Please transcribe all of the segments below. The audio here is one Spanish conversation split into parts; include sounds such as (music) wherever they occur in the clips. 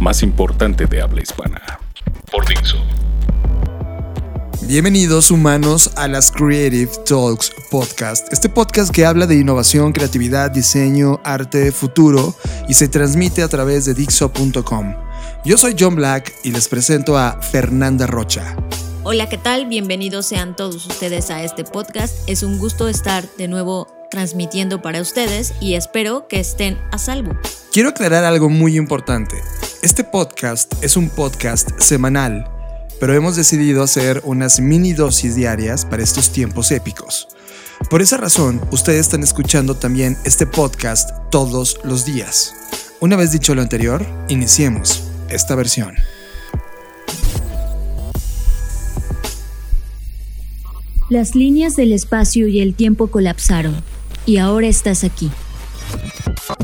más importante de habla hispana. por Dixo. Bienvenidos humanos a las Creative Talks Podcast, este podcast que habla de innovación, creatividad, diseño, arte, futuro y se transmite a través de Dixo.com. Yo soy John Black y les presento a Fernanda Rocha. Hola, ¿qué tal? Bienvenidos sean todos ustedes a este podcast. Es un gusto estar de nuevo transmitiendo para ustedes y espero que estén a salvo. Quiero aclarar algo muy importante. Este podcast es un podcast semanal, pero hemos decidido hacer unas mini dosis diarias para estos tiempos épicos. Por esa razón, ustedes están escuchando también este podcast todos los días. Una vez dicho lo anterior, iniciemos esta versión. Las líneas del espacio y el tiempo colapsaron y ahora estás aquí.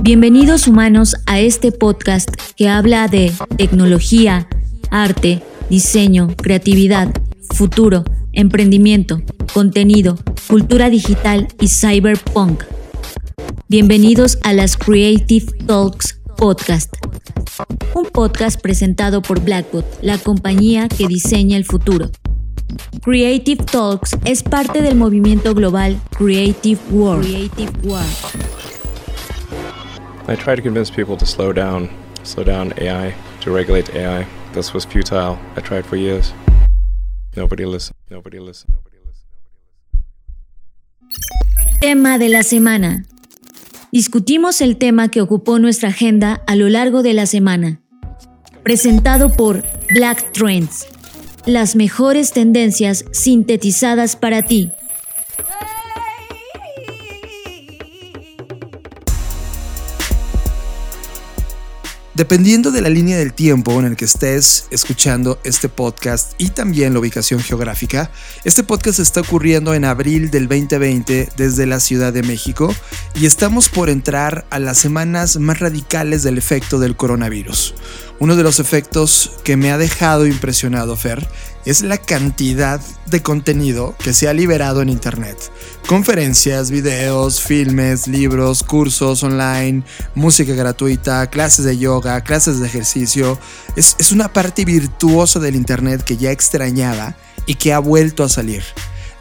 Bienvenidos humanos a este podcast que habla de tecnología, arte, diseño, creatividad, futuro, emprendimiento, contenido, cultura digital y cyberpunk. Bienvenidos a las Creative Talks Podcast, un podcast presentado por Blackbot, la compañía que diseña el futuro. Creative Talks es parte del movimiento global Creative World. Creative World. I tried to convince people to slow down, slow down AI, to regulate AI. This was futile. I tried for years. Nobody listened. Nobody listened. Nobody listened. Tema de la semana. Discutimos el tema que ocupó nuestra agenda a lo largo de la semana. Presentado por Black Trends. Las mejores tendencias sintetizadas para ti. Dependiendo de la línea del tiempo en el que estés escuchando este podcast y también la ubicación geográfica, este podcast está ocurriendo en abril del 2020 desde la Ciudad de México y estamos por entrar a las semanas más radicales del efecto del coronavirus. Uno de los efectos que me ha dejado impresionado, Fer, es la cantidad de contenido que se ha liberado en Internet. Conferencias, videos, filmes, libros, cursos online, música gratuita, clases de yoga, clases de ejercicio. Es, una parte virtuosa del Internet que ya extrañaba y que ha vuelto a salir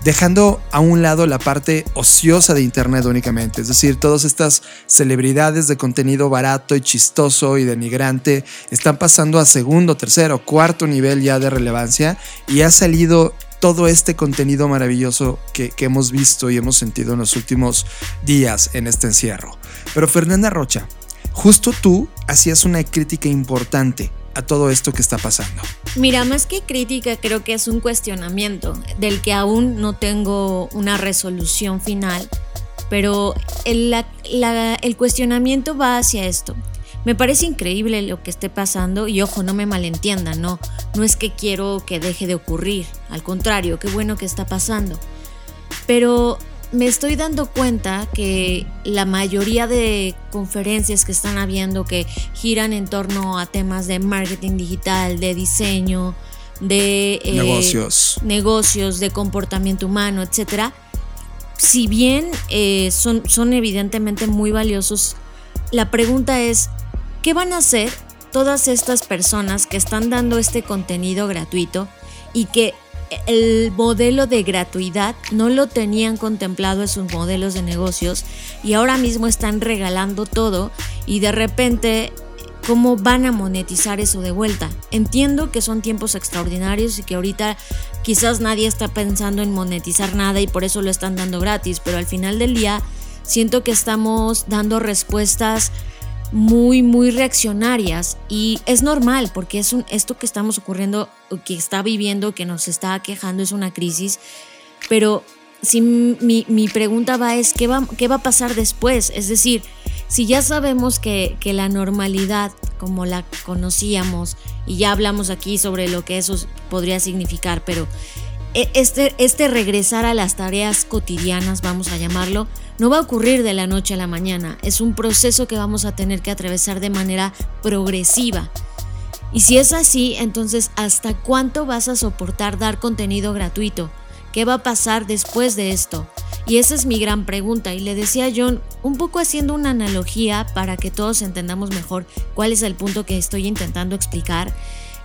dejando a un lado la parte ociosa de Internet únicamente, es decir, todas estas celebridades de contenido barato y chistoso y denigrante están pasando a segundo, tercero, cuarto nivel ya de relevancia y ha salido todo este contenido maravilloso que, que hemos visto y hemos sentido en los últimos días en este encierro. Pero Fernanda Rocha, justo tú hacías una crítica importante a todo esto que está pasando. Mira, más que crítica, creo que es un cuestionamiento del que aún no tengo una resolución final, pero el, cuestionamiento va hacia esto. Me parece increíble lo que esté pasando y ojo, no me malentiendan, no, no es que quiero que deje de ocurrir, al contrario, qué bueno que está pasando. Pero me estoy dando cuenta que la mayoría de conferencias que están habiendo que giran en torno a temas de marketing digital, de diseño, de eh, Negocios. negocios, de comportamiento humano, etcétera, si bien eh, son, son evidentemente muy valiosos, la pregunta es, ¿qué van a hacer todas estas personas que están dando este contenido gratuito y que el modelo de gratuidad no lo tenían contemplado en sus modelos de negocios y ahora mismo están regalando todo y de repente cómo van a monetizar eso de vuelta. Entiendo que son tiempos extraordinarios y que ahorita quizás nadie está pensando en monetizar nada y por eso lo están dando gratis, pero al final del día siento que estamos dando respuestas muy, muy reaccionarias y es normal porque es un, esto que estamos ocurriendo, que está viviendo, que nos está quejando es una crisis, pero si mi, mi pregunta va es, ¿qué va, ¿qué va a pasar después? Es decir, si ya sabemos que, que la normalidad como la conocíamos, y ya hablamos aquí sobre lo que eso podría significar, pero e, este, este regresar a las tareas cotidianas, vamos a llamarlo, no va a ocurrir de la noche a la mañana. Es un proceso que vamos a tener que atravesar de manera progresiva. Y si es así, entonces, ¿hasta cuánto vas a soportar dar contenido gratuito? ¿Qué va a pasar después de esto? Y esa es mi gran pregunta. Y le decía a John, un poco haciendo una analogía para que todos entendamos mejor cuál es el punto que estoy intentando explicar,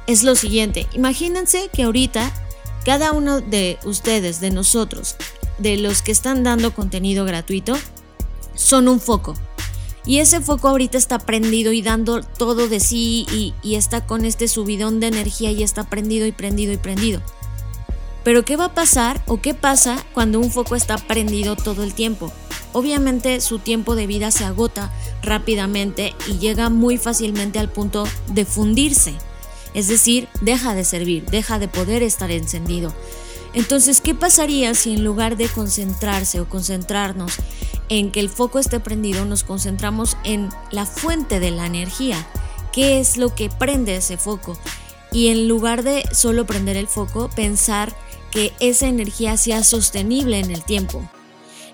es lo siguiente. Imagínense que ahorita cada uno de ustedes, de nosotros, de los que están dando contenido gratuito, son un foco. Y ese foco ahorita está prendido y dando todo de sí y, y, está con este subidón de energía y está prendido y prendido y prendido. Pero ¿qué va a pasar o qué pasa cuando un foco está prendido todo el tiempo? Obviamente su tiempo de vida se agota rápidamente y llega muy fácilmente al punto de fundirse. Es decir, deja de servir, deja de poder estar encendido. Entonces, ¿qué pasaría si en lugar de concentrarse o concentrarnos en que el foco esté prendido, nos concentramos en la fuente de la energía? ¿Qué es lo que prende ese foco? Y en lugar de solo prender el foco, pensar que esa energía sea sostenible en el tiempo.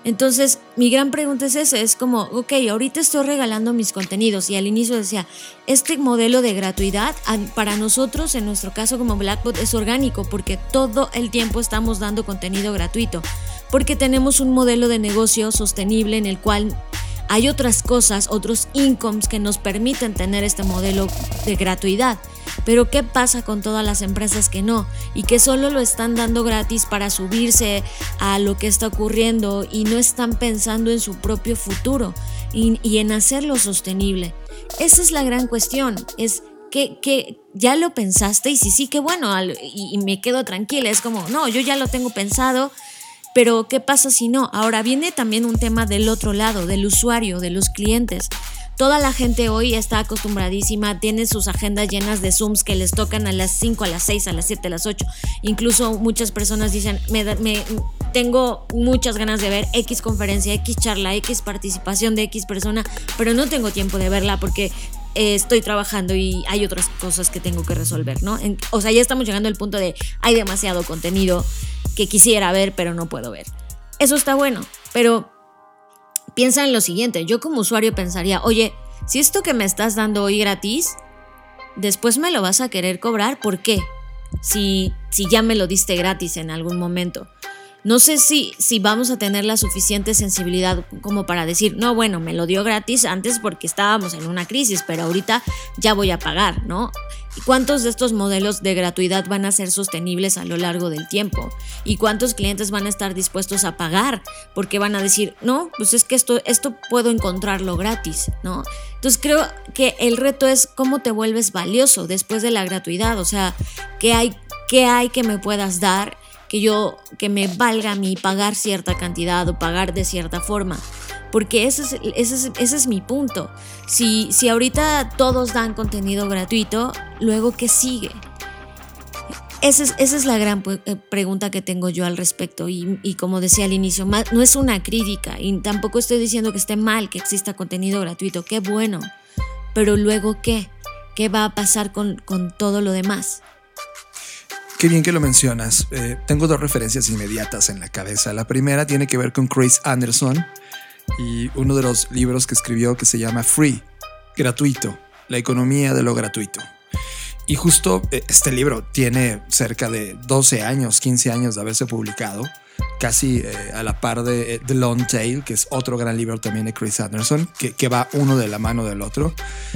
Entonces, mi gran pregunta es esa, es como, ok, ahorita estoy regalando mis contenidos y al inicio decía, este modelo de gratuidad para nosotros, en nuestro caso como Blackbot, es orgánico porque todo el tiempo estamos dando contenido gratuito, porque tenemos un modelo de negocio sostenible en el cual hay otras cosas, otros incomes que nos permiten tener este modelo de gratuidad. Pero ¿qué pasa con todas las empresas que no? Y que solo lo están dando gratis para subirse a lo que está ocurriendo y no están pensando en su propio futuro y, en hacerlo sostenible. Esa es la gran cuestión. Es que, ya lo pensaste y si sí, que bueno, y, y me quedo tranquila. Es como, no, yo ya lo tengo pensado. Pero ¿qué pasa si no? Ahora viene también un tema del otro lado, del usuario, de los clientes. Toda la gente hoy está acostumbradísima, tiene sus agendas llenas de Zooms que les tocan a las 5, a las 6, a las 7, a las 8. Incluso muchas personas dicen, me, me, tengo muchas ganas de ver X conferencia, X charla, X participación de X persona, pero no tengo tiempo de verla porque eh, estoy trabajando y hay otras cosas que tengo que resolver, ¿no? o sea, ya estamos llegando al punto de hay demasiado contenido que quisiera ver, pero no puedo ver. Eso está bueno, pero piensa en lo siguiente, yo como usuario pensaría, oye, si esto que me estás dando hoy gratis, después me lo vas a querer cobrar, ¿por qué? Si, si ya me lo diste gratis en algún momento. No sé si, si vamos a tener la suficiente sensibilidad como para decir, no, bueno, me lo dio gratis antes porque estábamos en una crisis, pero ahorita ya voy a pagar, ¿no? ¿Y cuántos de estos modelos de gratuidad van a ser sostenibles a lo largo del tiempo? ¿Y cuántos clientes van a estar dispuestos a pagar? Porque van a decir, no, pues es que esto, esto puedo encontrarlo gratis, ¿no? Entonces creo que el reto es cómo te vuelves valioso después de la gratuidad, o sea, ¿qué hay, qué hay que me puedas dar? Que yo, que me valga a mí pagar cierta cantidad o pagar de cierta forma. Porque ese es, ese ese es mi punto. Si, si ahorita todos dan contenido gratuito, luego ¿qué sigue? Esa es, esa es, la gran eh, pregunta que tengo yo al respecto y, y, como decía al inicio, no es una crítica y tampoco estoy diciendo que esté mal que exista contenido gratuito, qué bueno, pero luego qué, qué va a pasar con, con todo lo demás. Qué bien que lo mencionas. Eh, tengo dos referencias inmediatas en la cabeza. La primera tiene que ver con Chris Anderson y uno de los libros que escribió que se llama Free, gratuito, la economía de lo gratuito. Y justo eh, este libro tiene cerca de 12 años, 15 años de haberse publicado casi eh, a la par de eh, The Long Tail, que es otro gran libro también de Chris Anderson, que, va uno de la mano del otro.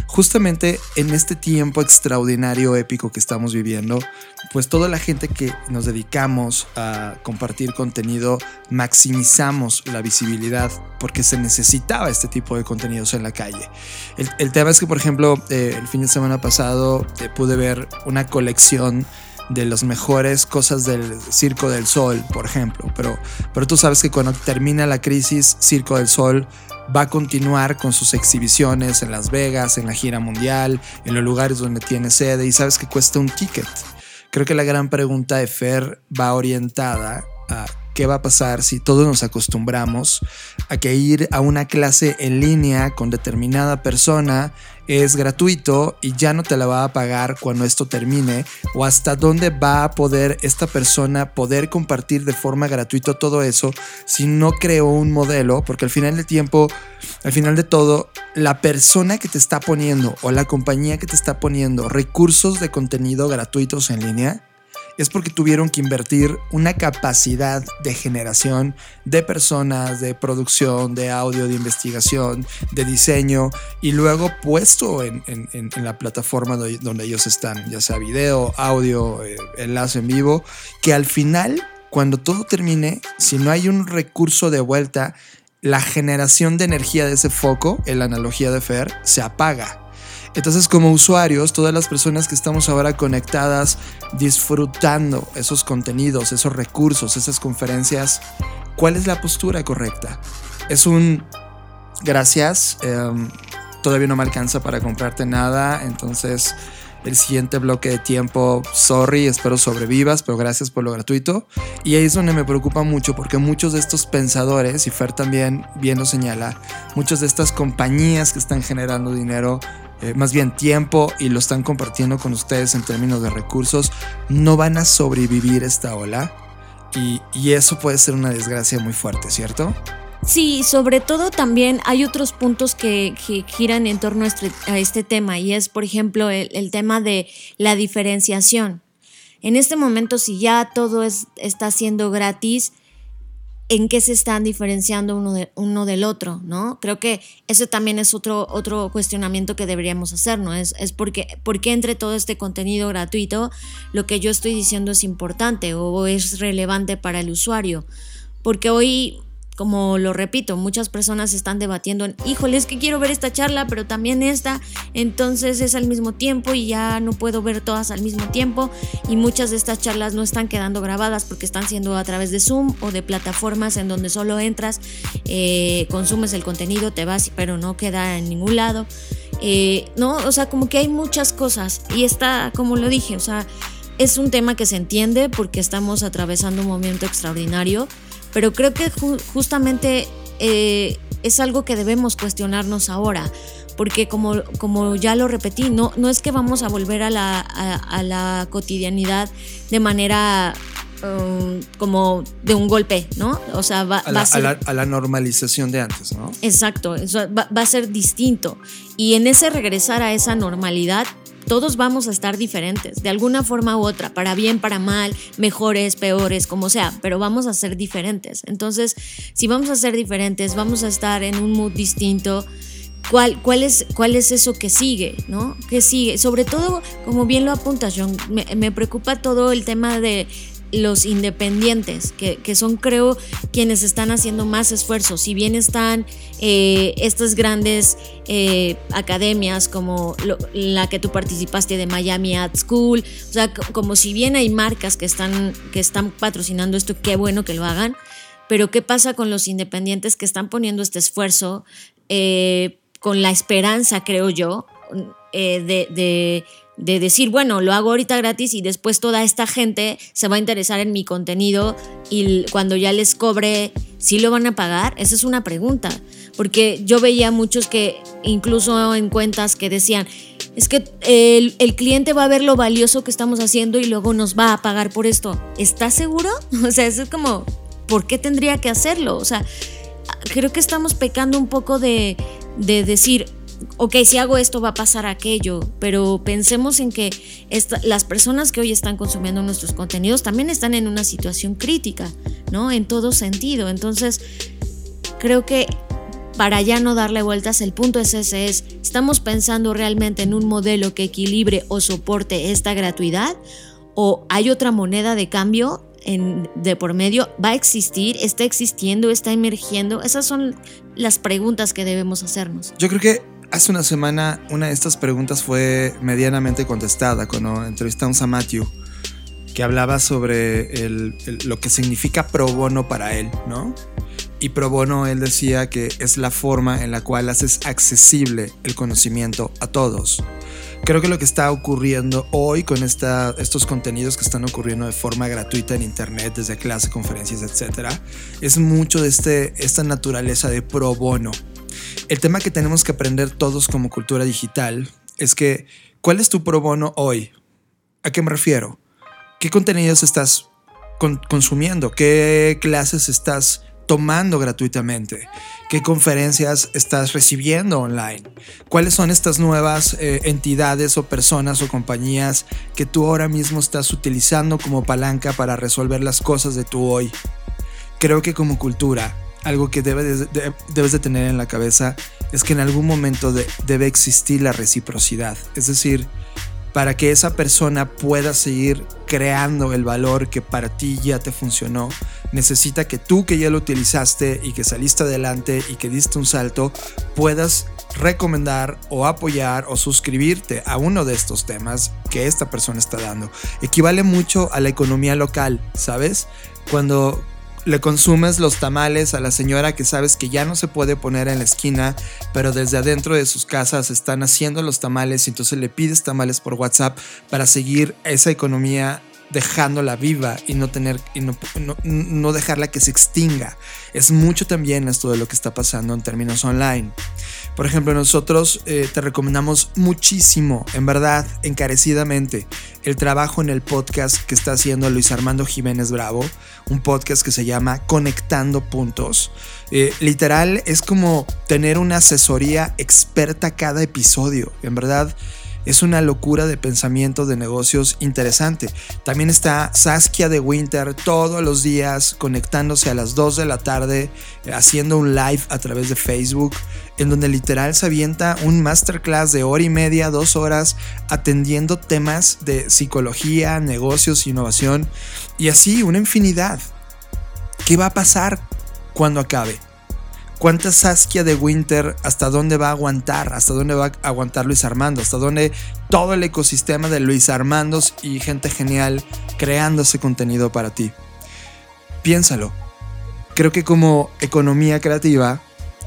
Justamente en este tiempo extraordinario, épico que estamos viviendo, pues toda la gente que nos dedicamos a compartir contenido, maximizamos la visibilidad porque se necesitaba este tipo de contenidos en la calle. El, tema es que, por ejemplo, eh, el fin de semana pasado pude ver una colección de las mejores cosas del Circo del Sol, por ejemplo. Pero, pero tú sabes que cuando termina la crisis, Circo del Sol va a continuar con sus exhibiciones en Las Vegas, en la gira mundial, en los lugares donde tiene sede y sabes que cuesta un ticket. Creo que la gran pregunta de Fer va orientada a qué va a pasar si todos nos acostumbramos a que ir a una clase en línea con determinada persona es gratuito y ya no te la va a pagar cuando esto termine o hasta dónde va a poder esta persona poder compartir de forma gratuita todo eso si no creó un modelo porque al final del tiempo al final de todo la persona que te está poniendo o la compañía que te está poniendo recursos de contenido gratuitos en línea es porque tuvieron que invertir una capacidad de generación de personas, de producción, de audio, de investigación, de diseño y luego puesto en, la plataforma donde ellos están, ya sea video, audio, eh, enlace en vivo, que al final, cuando todo termine, si no hay un recurso de vuelta, la generación de energía de ese foco, en la analogía de Fer, se apaga. Entonces como usuarios, todas las personas que estamos ahora conectadas, disfrutando esos contenidos, esos recursos, esas conferencias, ¿cuál es la postura correcta? Es un gracias, em, todavía no me alcanza para comprarte nada, entonces el siguiente bloque de tiempo, sorry, espero sobrevivas, pero gracias por lo gratuito. Y ahí es donde me preocupa mucho porque muchos de estos pensadores, y Fer también bien lo señala, muchas de estas compañías que están generando dinero eh, más bien tiempo y lo están compartiendo con ustedes en términos de recursos, no van a sobrevivir esta ola y, y eso puede ser una desgracia muy fuerte, ¿cierto? Sí, sobre todo también hay otros puntos que, giran en torno a este, este, tema y es, por ejemplo, el, el, tema de la diferenciación. En este momento, si ya todo es, está siendo gratis, en qué se están diferenciando uno, de, uno del otro, ¿no? Creo que eso también es otro, otro cuestionamiento que deberíamos hacer, ¿no? Es, es porque, porque entre todo este contenido gratuito lo que yo estoy diciendo es importante o es relevante para el usuario. Porque hoy como lo repito, muchas personas están debatiendo en, híjole, es que quiero ver esta charla, pero también esta, entonces es al mismo tiempo y ya no puedo ver todas al mismo tiempo y muchas de estas charlas no están quedando grabadas porque están siendo a través de Zoom o de plataformas en donde solo entras, eh, consumes el contenido, te vas, pero no queda en ningún lado. Eh, no, o sea, como que hay muchas cosas y está, como lo dije, o sea, es un tema que se entiende porque estamos atravesando un momento extraordinario pero creo que justamente eh, es algo que debemos cuestionarnos ahora, porque como, como ya lo repetí, no, no es que vamos a volver a la, a, la cotidianidad de manera um, como de un golpe, ¿no? O sea, va, a, la, a, ser, a, la, normalización de antes, ¿no? Exacto, va, va, a ser distinto. Y en ese regresar a esa normalidad, todos vamos a estar diferentes, de alguna forma u otra, para bien, para mal, mejores, peores, como sea, pero vamos a ser diferentes. Entonces, si vamos a ser diferentes, vamos a estar en un mood distinto. ¿Cuál, cuál, es, ¿Cuál es eso que sigue? ¿no? ¿Qué sigue? Sobre todo, como bien lo apuntas, John, me preocupa todo el tema de, los independientes, que, son creo quienes están haciendo más esfuerzos. Si bien están eh, estas grandes eh, academias como la que tú participaste de Miami Ad School, o sea, como si bien hay marcas que están, que están patrocinando esto, qué bueno que lo hagan, pero ¿qué pasa con los independientes que están poniendo este esfuerzo eh, con la esperanza, creo yo, de decir, bueno, lo hago ahorita gratis y después toda esta gente se va a interesar en mi contenido y cuando ya les cobre, ¿sí lo van a pagar? Esa es una pregunta, porque yo veía muchos que incluso en cuentas que decían, es que el, el, cliente va a ver lo valioso que estamos haciendo y luego nos va a pagar por esto. ¿Estás seguro? (laughs) O sea, eso es como, ¿por qué tendría que hacerlo? O sea, creo que estamos pecando un poco de, de decir, ok, si hago esto va a pasar aquello, pero pensemos en que las personas que hoy están consumiendo nuestros contenidos también están en una situación crítica, ¿no? En todo sentido. Entonces, creo que para ya no darle vueltas, el punto es ese, es, ¿estamos pensando realmente en un modelo que equilibre o soporte esta gratuidad? ¿O hay otra moneda de cambio en, de por medio? ¿Va a existir? ¿Está existiendo? ¿Está emergiendo? Esas son las preguntas que debemos hacernos. Yo creo que Hace una semana una de estas preguntas fue medianamente contestada cuando entrevistamos a Matthew, que hablaba sobre lo que significa pro bono para él, ¿no? Y pro bono él decía que es la forma en la cual haces accesible el conocimiento a todos. Creo que lo que está ocurriendo hoy con estos contenidos que están ocurriendo de forma gratuita en internet, desde clases, conferencias, etcétera, es mucho de este, esta naturaleza de pro bono. El tema que tenemos que aprender todos como cultura digital es que, ¿cuál es tu pro bono hoy? ¿A qué me refiero? ¿Qué contenidos estás consumiendo? ¿Qué clases estás tomando gratuitamente? ¿Qué conferencias estás recibiendo online? ¿Cuáles son estas nuevas eh, entidades o personas o compañías que tú ahora mismo estás utilizando como palanca para resolver las cosas de tu hoy? Creo que como cultura, algo que debes de tener en la cabeza es que en algún momento debe existir la reciprocidad. Es decir, para que esa persona pueda seguir creando el valor que para ti ya te funcionó, necesita que tú que ya lo utilizaste y que saliste adelante y que diste un salto, puedas recomendar o apoyar o suscribirte a uno de estos temas que esta persona está dando. Equivale mucho a la economía local, ¿sabes? Cuando le consumes los tamales a la señora que sabes que ya no se puede poner en la esquina, pero desde adentro de sus casas están haciendo los tamales y entonces le pides tamales por WhatsApp para seguir esa economía dejándola viva y no tener y no, no, dejarla que se extinga. Es mucho también esto de lo que está pasando en términos online. Por ejemplo, nosotros eh, te recomendamos muchísimo, en verdad, encarecidamente, el trabajo en el podcast que está haciendo Luis Armando Jiménez Bravo, un podcast que se llama Conectando Puntos. Eh, literal, es como tener una asesoría experta cada episodio. En verdad, es una locura de pensamiento de negocios interesante. También está Saskia de Winter todos los días conectándose a las 2 de la tarde, eh, haciendo un live a través de Facebook, en donde literal se avienta un masterclass de hora y media, dos horas, atendiendo temas de psicología, negocios, innovación y así una infinidad. ¿Qué va a pasar cuando acabe? ¿Cuánta Saskia de Winter hasta dónde va a aguantar? ¿Hasta dónde va a aguantar Luis Armando? ¿Hasta dónde todo el ecosistema de Luis Armandos y gente genial creando ese contenido para ti? Piénsalo. Creo que como economía creativa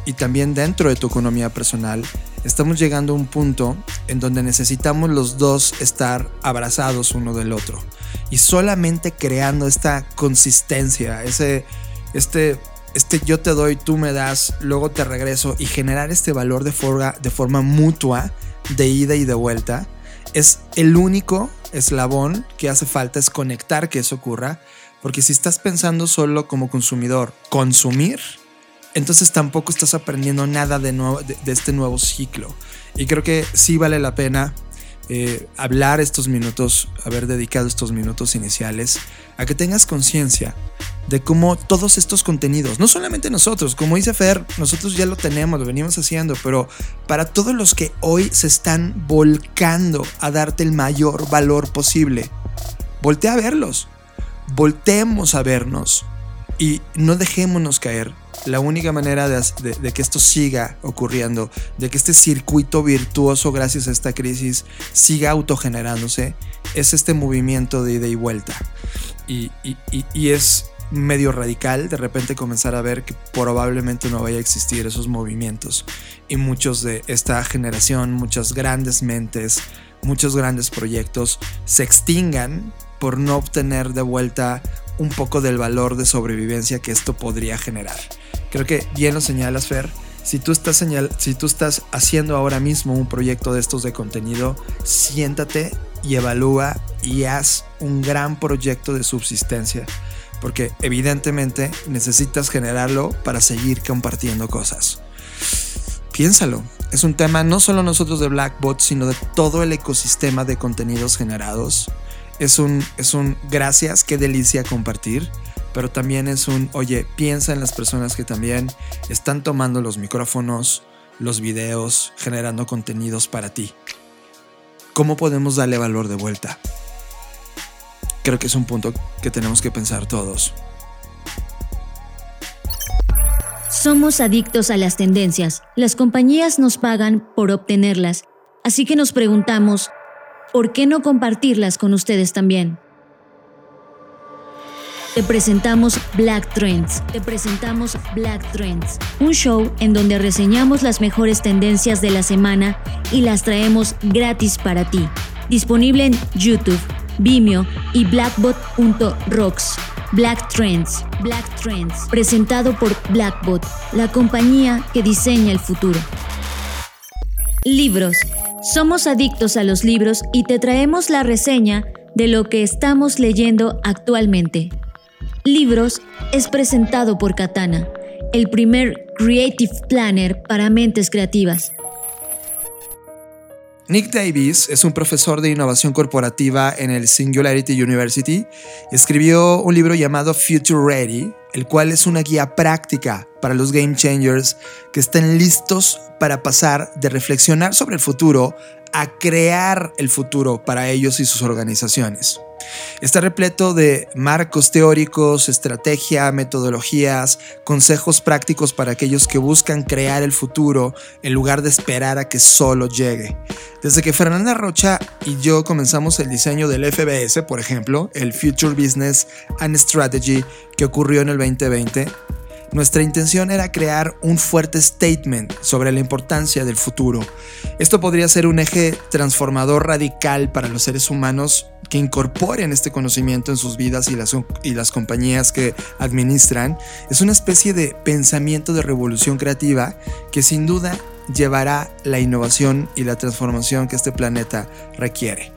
y también dentro de tu economía personal, estamos llegando a un punto en donde necesitamos los dos estar abrazados uno del otro. Y solamente creando esta consistencia, ese, este este yo te doy, tú me das, luego te regreso y generar este valor de forma, de forma mutua, de ida y de vuelta, es el único eslabón que hace falta, es conectar que eso ocurra, porque si estás pensando solo como consumidor, consumir, entonces tampoco estás aprendiendo nada de, nuevo, de, este nuevo ciclo. Y creo que sí vale la pena eh, hablar estos minutos, haber dedicado estos minutos iniciales a que tengas conciencia de cómo todos estos contenidos, no solamente nosotros, como dice Fer, nosotros ya lo tenemos, lo venimos haciendo, pero para todos los que hoy se están volcando a darte el mayor valor posible, voltea a verlos, volteemos a vernos y no dejémonos caer. La única manera de, que esto siga ocurriendo, de que este circuito virtuoso gracias a esta crisis siga autogenerándose, es este movimiento de ida y vuelta. y, y es medio radical de repente comenzar a ver que probablemente no vaya a existir esos movimientos y muchos de esta generación, muchas grandes mentes, muchos grandes proyectos se extingan por no obtener de vuelta un poco del valor de sobrevivencia que esto podría generar. Creo que bien lo señalas, Fer. Si tú, estás señal si tú estás haciendo ahora mismo un proyecto de estos de contenido, siéntate y evalúa y haz un gran proyecto de subsistencia porque evidentemente necesitas generarlo para seguir compartiendo cosas. Piénsalo, es un tema no solo nosotros de Blackbot, sino de todo el ecosistema de contenidos generados. Es un, es un gracias, qué delicia compartir, pero también es un, oye, piensa en las personas que también están tomando los micrófonos, los videos, generando contenidos para ti. ¿Cómo podemos darle valor de vuelta? creo que es un punto que tenemos que pensar todos. Somos adictos a las tendencias. Las compañías nos pagan por obtenerlas. Así que nos preguntamos, ¿por qué no compartirlas con ustedes también? te presentamos Black Trends. Te presentamos Black Trends, un show en donde reseñamos las mejores tendencias de la semana y las traemos gratis para ti. Disponible en YouTube, Vimeo y blackbot.rocks. Black Trends, Black Trends, presentado por Blackbot, la compañía que diseña el futuro. Libros. Somos adictos a los libros y te traemos la reseña de lo que estamos leyendo actualmente. Libros es presentado por Katana, el primer Creative Planner para mentes creativas. Nick Davis es un profesor de innovación corporativa en el Singularity University y escribió un libro llamado Future Ready, el cual es una guía práctica para los game changers que estén listos para pasar de reflexionar sobre el futuro a crear el futuro para ellos y sus organizaciones. Está repleto de marcos teóricos, estrategia, metodologías, consejos prácticos para aquellos que buscan crear el futuro en lugar de esperar a que solo llegue. Desde que Fernanda Rocha y yo comenzamos el diseño del FBS, por ejemplo, el Future Business and Strategy que ocurrió en el 2020, nuestra intención era crear un fuerte statement sobre la importancia del futuro. Esto podría ser un eje transformador radical para los seres humanos que incorporen este conocimiento en sus vidas y las, y las compañías que administran. Es una especie de pensamiento de revolución creativa que sin duda llevará la innovación y la transformación que este planeta requiere.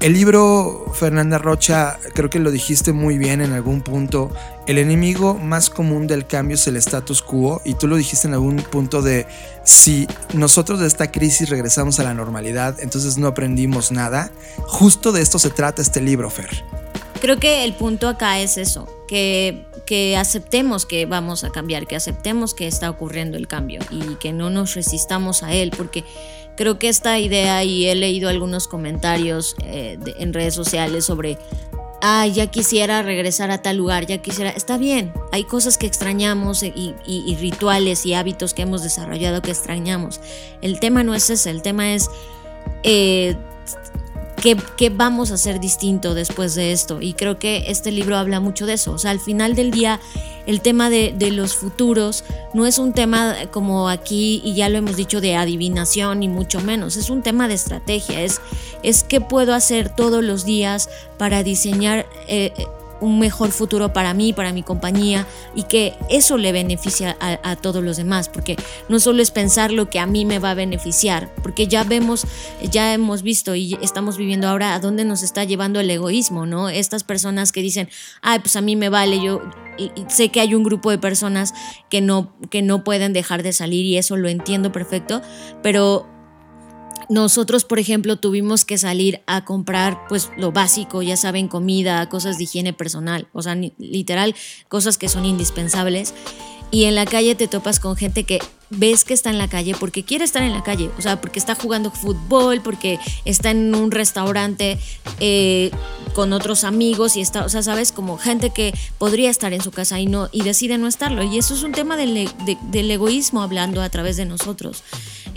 El libro, Fernanda Rocha, creo que lo dijiste muy bien en algún punto, el enemigo más común del cambio es el status quo y tú lo dijiste en algún punto de si nosotros de esta crisis regresamos a la normalidad, entonces no aprendimos nada. Justo de esto se trata este libro, Fer. Creo que el punto acá es eso, que, que aceptemos que vamos a cambiar, que aceptemos que está ocurriendo el cambio y que no nos resistamos a él, porque creo que esta idea, y he leído algunos comentarios eh, en redes sociales sobre, ah, ya quisiera regresar a tal lugar, ya quisiera, está bien, hay cosas que extrañamos y, rituales y hábitos que hemos desarrollado que extrañamos. El tema no es ese, el tema es... Eh, ¿Qué, vamos a hacer distinto después de esto? Y creo que este libro habla mucho de eso. O sea, al final del día, el tema de, los futuros no es un tema como aquí, y ya lo hemos dicho, de adivinación, ni mucho menos. Es un tema de estrategia. Es, es qué puedo hacer todos los días para diseñar eh, un mejor futuro para mí, para mi compañía y que eso le beneficia a, todos los demás, porque no solo es pensar lo que a mí me va a beneficiar, porque ya vemos, ya hemos visto y estamos viviendo ahora a dónde nos está llevando el egoísmo, ¿no? Estas personas que dicen, ay, pues a mí me vale, yo y, sé que hay un grupo de personas que no, que no pueden dejar de salir y eso lo entiendo perfecto, pero nosotros, por ejemplo, tuvimos que salir a comprar pues lo básico, ya saben, comida, cosas de higiene personal, o sea, literal, cosas que son indispensables. Y en la calle te topas con gente que ves que está en la calle porque quiere estar en la calle, o sea, porque está jugando fútbol, porque está en un restaurante eh, con otros amigos y está, o sea, sabes, como gente que podría estar en su casa y no y decide no estarlo. Y eso es un tema del, del egoísmo hablando a través de nosotros.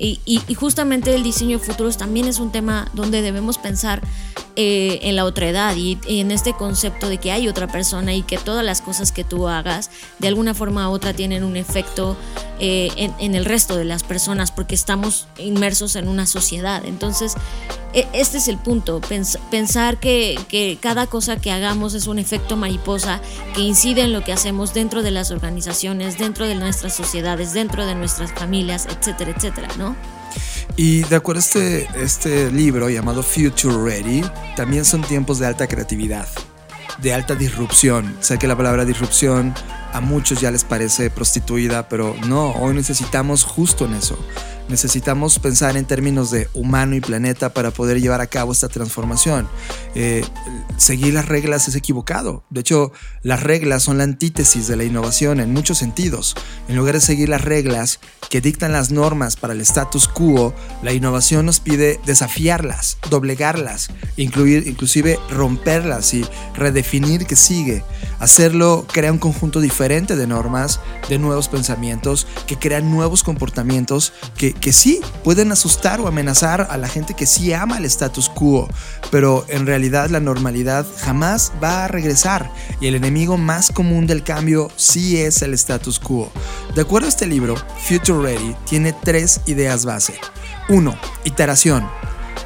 Y, justamente el diseño de futuros también es un tema donde debemos pensar eh, en la otra edad y, en este concepto de que hay otra persona y que todas las cosas que tú hagas de alguna forma u otra tienen un efecto eh, el resto de las personas porque estamos inmersos en una sociedad. Entonces, e, este es el punto, pensar que, que cada cosa que hagamos es un efecto mariposa que incide en lo que hacemos dentro de las organizaciones, dentro de nuestras sociedades, dentro de nuestras familias, etcétera, etcétera, ¿no? Y de acuerdo a este, este libro llamado Future Ready, también son tiempos de alta creatividad, de alta disrupción. Sé que la palabra disrupción a muchos ya les parece prostituida, pero no, hoy necesitamos justo en eso. Necesitamos pensar en términos de humano y planeta para poder llevar a cabo esta transformación. Eh, seguir las reglas es equivocado. De hecho, las reglas son la antítesis de la innovación en muchos sentidos. En lugar de seguir las reglas que dictan las normas para el status quo, la innovación nos pide desafiarlas, doblegarlas, incluir, inclusive romperlas y redefinir qué sigue. Hacerlo crea un conjunto diferente de normas, de nuevos pensamientos, que crean nuevos comportamientos que, que sí pueden asustar o amenazar a la gente que sí ama el status quo, pero en realidad la normalidad jamás va a regresar y el enemigo más común del cambio sí es el status quo. De acuerdo a este libro, Future Ready tiene tres ideas base. 1. Iteración.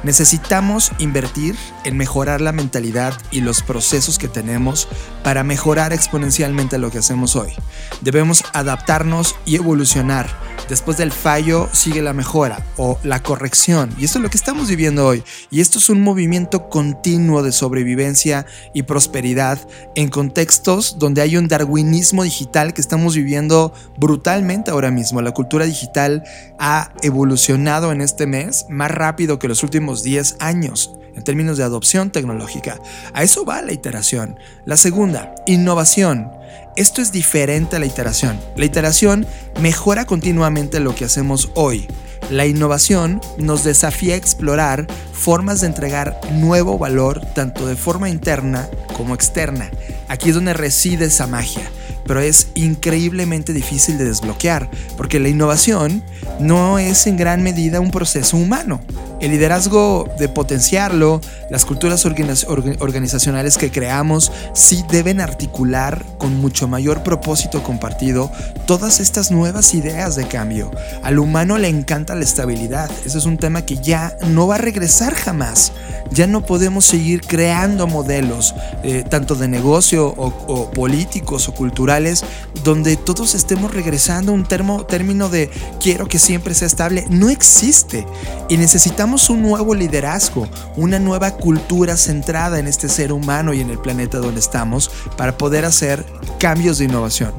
Necesitamos invertir en mejorar la mentalidad y los procesos que tenemos para mejorar exponencialmente lo que hacemos hoy. Debemos adaptarnos y evolucionar. Después del fallo sigue la mejora o la corrección. Y esto es lo que estamos viviendo hoy. Y esto es un movimiento continuo de sobrevivencia y prosperidad en contextos donde hay un darwinismo digital que estamos viviendo brutalmente ahora mismo. La cultura digital ha evolucionado en este mes más rápido que los últimos 10 años en términos de adopción tecnológica. A eso va la iteración. La segunda, innovación. Esto es diferente a la iteración. La iteración mejora continuamente lo que hacemos hoy. La innovación nos desafía a explorar formas de entregar nuevo valor tanto de forma interna como externa. Aquí es donde reside esa magia pero es increíblemente difícil de desbloquear, porque la innovación no es en gran medida un proceso humano. El liderazgo de potenciarlo, las culturas organizacionales que creamos, sí deben articular con mucho mayor propósito compartido todas estas nuevas ideas de cambio. Al humano le encanta la estabilidad. Ese es un tema que ya no va a regresar jamás. Ya no podemos seguir creando modelos, eh, tanto de negocio o, políticos o culturales, donde todos estemos regresando un termo, término de quiero que siempre sea estable. No existe. Y necesitamos un nuevo liderazgo, una nueva cultura centrada en este ser humano y en el planeta donde estamos para poder hacer cambios de innovación.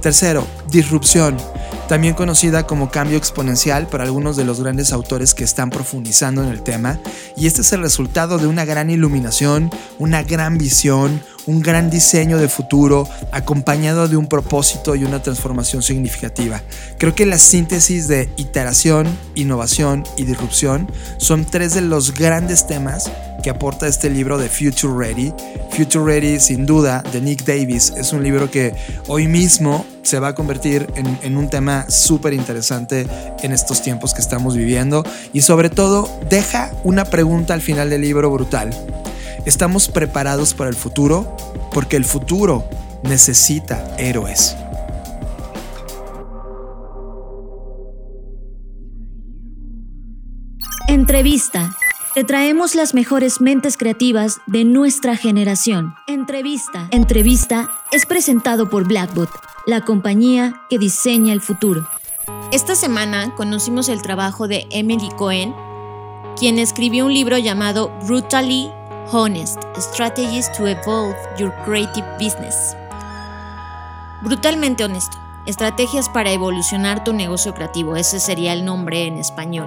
Tercero, disrupción también conocida como cambio exponencial para algunos de los grandes autores que están profundizando en el tema, y este es el resultado de una gran iluminación, una gran visión, un gran diseño de futuro acompañado de un propósito y una transformación significativa. Creo que la síntesis de iteración, innovación y disrupción son tres de los grandes temas que aporta este libro de Future Ready. Future Ready, sin duda, de Nick Davis, es un libro que hoy mismo se va a convertir en, un tema súper interesante en estos tiempos que estamos viviendo y sobre todo deja una pregunta al final del libro brutal. ¿Estamos preparados para el futuro? Porque el futuro necesita héroes. Entrevista. Te traemos las mejores mentes creativas de nuestra generación. Entrevista. Entrevista es presentado por Blackbot, la compañía que diseña el futuro. Esta semana conocimos el trabajo de Emily Cohen, quien escribió un libro llamado Brutally Honest Strategies to Evolve Your Creative Business. Brutalmente honesto. Estrategias para evolucionar tu negocio creativo. Ese sería el nombre en español.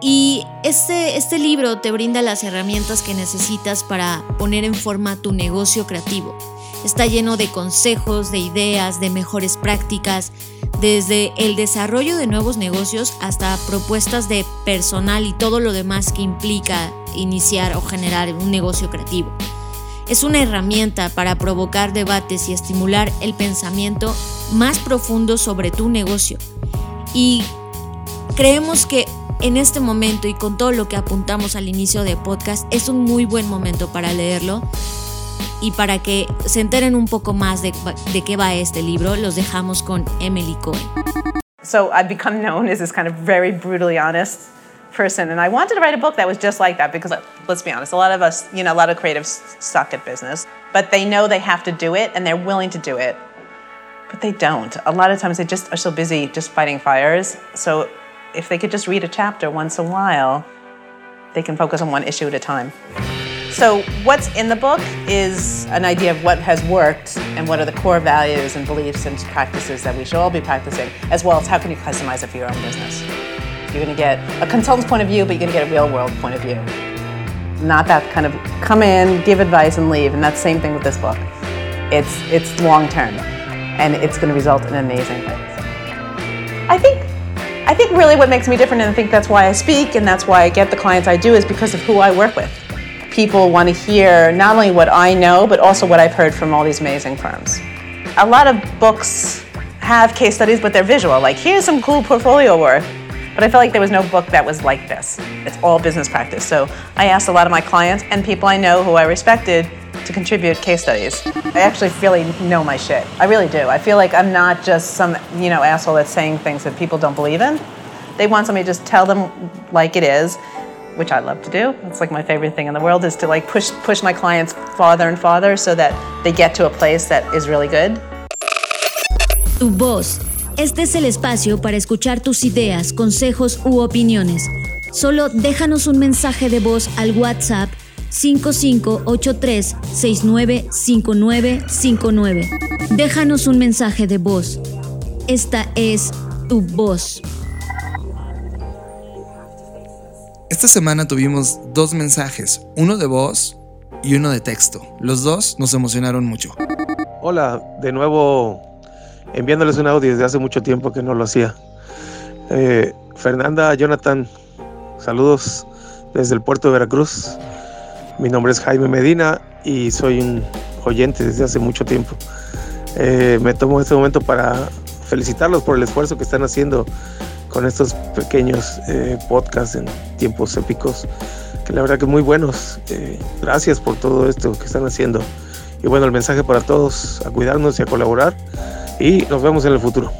Y este, este libro te brinda las herramientas que necesitas para poner en forma tu negocio creativo. Está lleno de consejos, de ideas, de mejores prácticas, desde el desarrollo de nuevos negocios hasta propuestas de personal y todo lo demás que implica iniciar o generar un negocio creativo. Es una herramienta para provocar debates y estimular el pensamiento más profundo sobre tu negocio. Y creemos que en este momento y con todo lo que apuntamos al inicio de podcast, es un muy buen momento para leerlo. Y para que se enteren un poco más de, de qué va este libro, los dejamos con Emily Cohen. So I've become known as this kind of very brutally honest person, and I wanted to write a book that was just like that because let's be honest, a lot of us, you know, a lot of creatives suck at business, but they know they have to do it and they're willing to do it, but they don't. A lot of times they just are so busy just fighting fires. So if they could just read a chapter once a while, they can focus on one issue at a time. So, what's in the book is an idea of what has worked and what are the core values and beliefs and practices that we should all be practicing, as well as how can you customize it for your own business. You're going to get a consultant's point of view, but you're going to get a real world point of view. Not that kind of come in, give advice, and leave. And that's the same thing with this book. It's, it's long term, and it's going to result in amazing things. I think I think really what makes me different, and I think that's why I speak and that's why I get the clients I do, is because of who I work with. People want to hear not only what I know, but also what I've heard from all these amazing firms. a lot of books have case studies, but they're visual. Like, here's some cool portfolio work. But I felt like there was no book that was like this. It's all business practice. So I asked a lot of my clients and people I know who I respected to contribute case studies. I actually really know my shit. I really do. I feel like I'm not just some, you know, asshole that's saying things that people don't believe in. They want somebody to just tell them like it is, which I love to do. It's like my favorite thing in the world is to like push push my clients farther and farther so that they get to a place that is really good. Tu voz. Este es el espacio para escuchar tus ideas, consejos u opiniones. Solo déjanos un mensaje de voz al WhatsApp 5583-695959. Déjanos un mensaje de voz. Esta es tu voz. Esta semana tuvimos dos mensajes, uno de voz y uno de texto. Los dos nos emocionaron mucho. Hola, de nuevo enviándoles un audio desde hace mucho tiempo que no lo hacía. Eh, Fernanda, Jonathan, saludos desde el puerto de Veracruz. Mi nombre es Jaime Medina y soy un oyente desde hace mucho tiempo. Eh, me tomo este momento para felicitarlos por el esfuerzo que están haciendo con estos pequeños eh, podcasts en tiempos épicos, que la verdad que muy buenos. Eh, gracias por todo esto que están haciendo. Y bueno, el mensaje para todos, a cuidarnos y a colaborar. Y nos vemos en el futuro.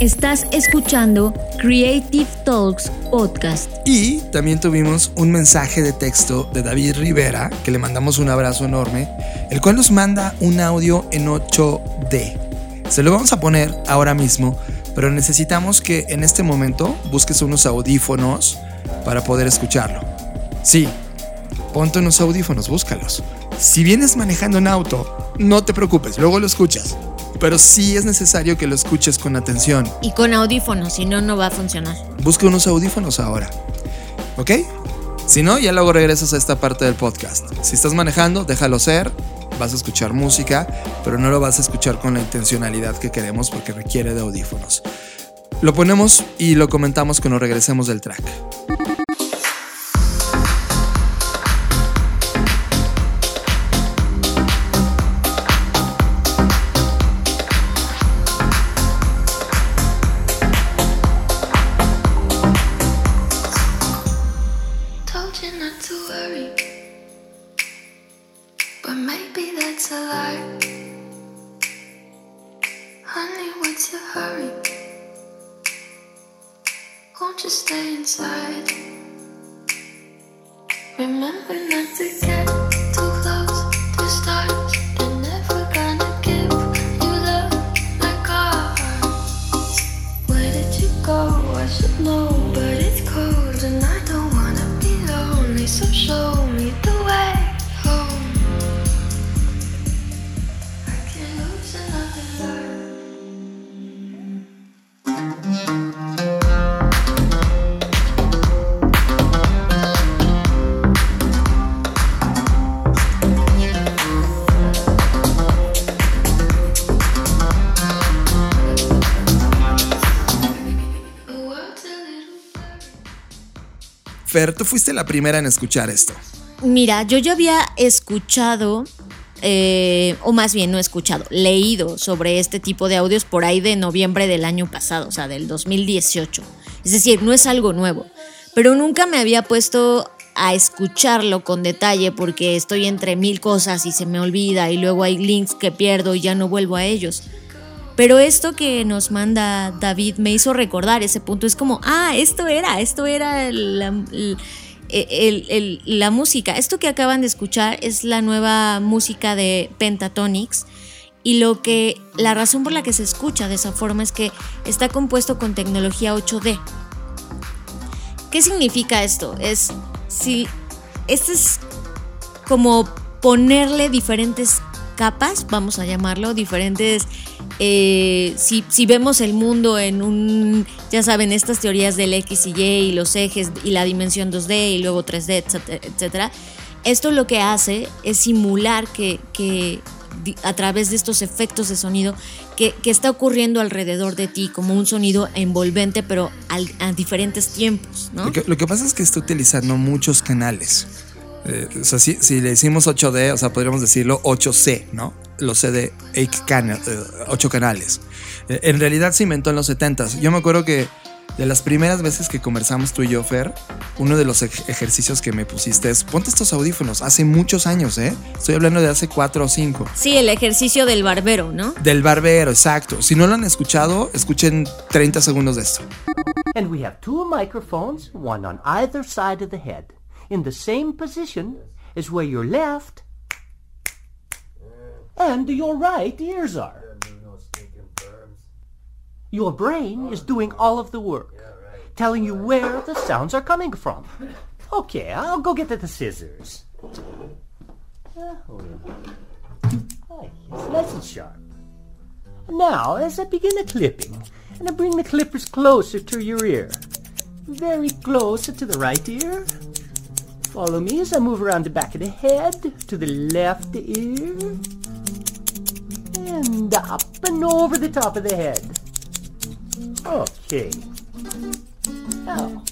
Estás escuchando Creative Talks Podcast. Y también tuvimos un mensaje de texto de David Rivera, que le mandamos un abrazo enorme, el cual nos manda un audio en 8D. Se lo vamos a poner ahora mismo, pero necesitamos que en este momento busques unos audífonos para poder escucharlo. Sí, ponte unos audífonos, búscalos. Si vienes manejando un auto, no te preocupes, luego lo escuchas. Pero sí es necesario que lo escuches con atención. Y con audífonos, si no, no va a funcionar. Busca unos audífonos ahora. ¿Ok? Si no, ya luego regresas a esta parte del podcast. Si estás manejando, déjalo ser. Vas a escuchar música, pero no lo vas a escuchar con la intencionalidad que queremos porque requiere de audífonos. Lo ponemos y lo comentamos cuando regresemos del track. La primera en escuchar esto. Mira, yo ya había escuchado, eh, o más bien no escuchado, leído sobre este tipo de audios por ahí de noviembre del año pasado, o sea, del 2018. Es decir, no es algo nuevo, pero nunca me había puesto a escucharlo con detalle porque estoy entre mil cosas y se me olvida y luego hay links que pierdo y ya no vuelvo a ellos. Pero esto que nos manda David me hizo recordar ese punto. Es como, ah, esto era, esto era la, el- el- la música. Esto que acaban de escuchar es la nueva música de Pentatonix. Y lo que, la razón por la que se escucha de esa forma es que está compuesto con tecnología 8D. ¿Qué significa esto? Es si es como ponerle diferentes capas, vamos a llamarlo, diferentes. Eh, si, si vemos el mundo en un, ya saben, estas teorías del X y Y y los ejes y la dimensión 2D y luego 3D, etcétera, esto lo que hace es simular que, que a través de estos efectos de sonido que, que está ocurriendo alrededor de ti como un sonido envolvente pero al- a diferentes tiempos, ¿no? Lo que pasa es que está utilizando muchos canales. Eh, o sea, si, si le decimos 8D, o sea, podríamos decirlo 8C, ¿no? Los CD, 8 cana- eh, ocho canales. Eh, en realidad se inventó en los 70s. Yo me acuerdo que de las primeras veces que conversamos tú y yo, Fer, uno de los ej- ejercicios que me pusiste es ponte estos audífonos. Hace muchos años, ¿eh? Estoy hablando de hace 4 o 5. Sí, el ejercicio del barbero, ¿no? Del barbero, exacto. Si no lo han escuchado, escuchen 30 segundos de esto. And we have two microphones, one on either side of the head, in the same position as where your left and your right ears are. Your brain is doing all of the work, telling you where the sounds are coming from. Okay, I'll go get the scissors. Oh, yes, nice and sharp. Now, as I begin the clipping, and I bring the clippers closer to your ear, very close to the right ear. Follow me as I move around the back of the head to the left ear, and up and over the top of the head. Okay. Now,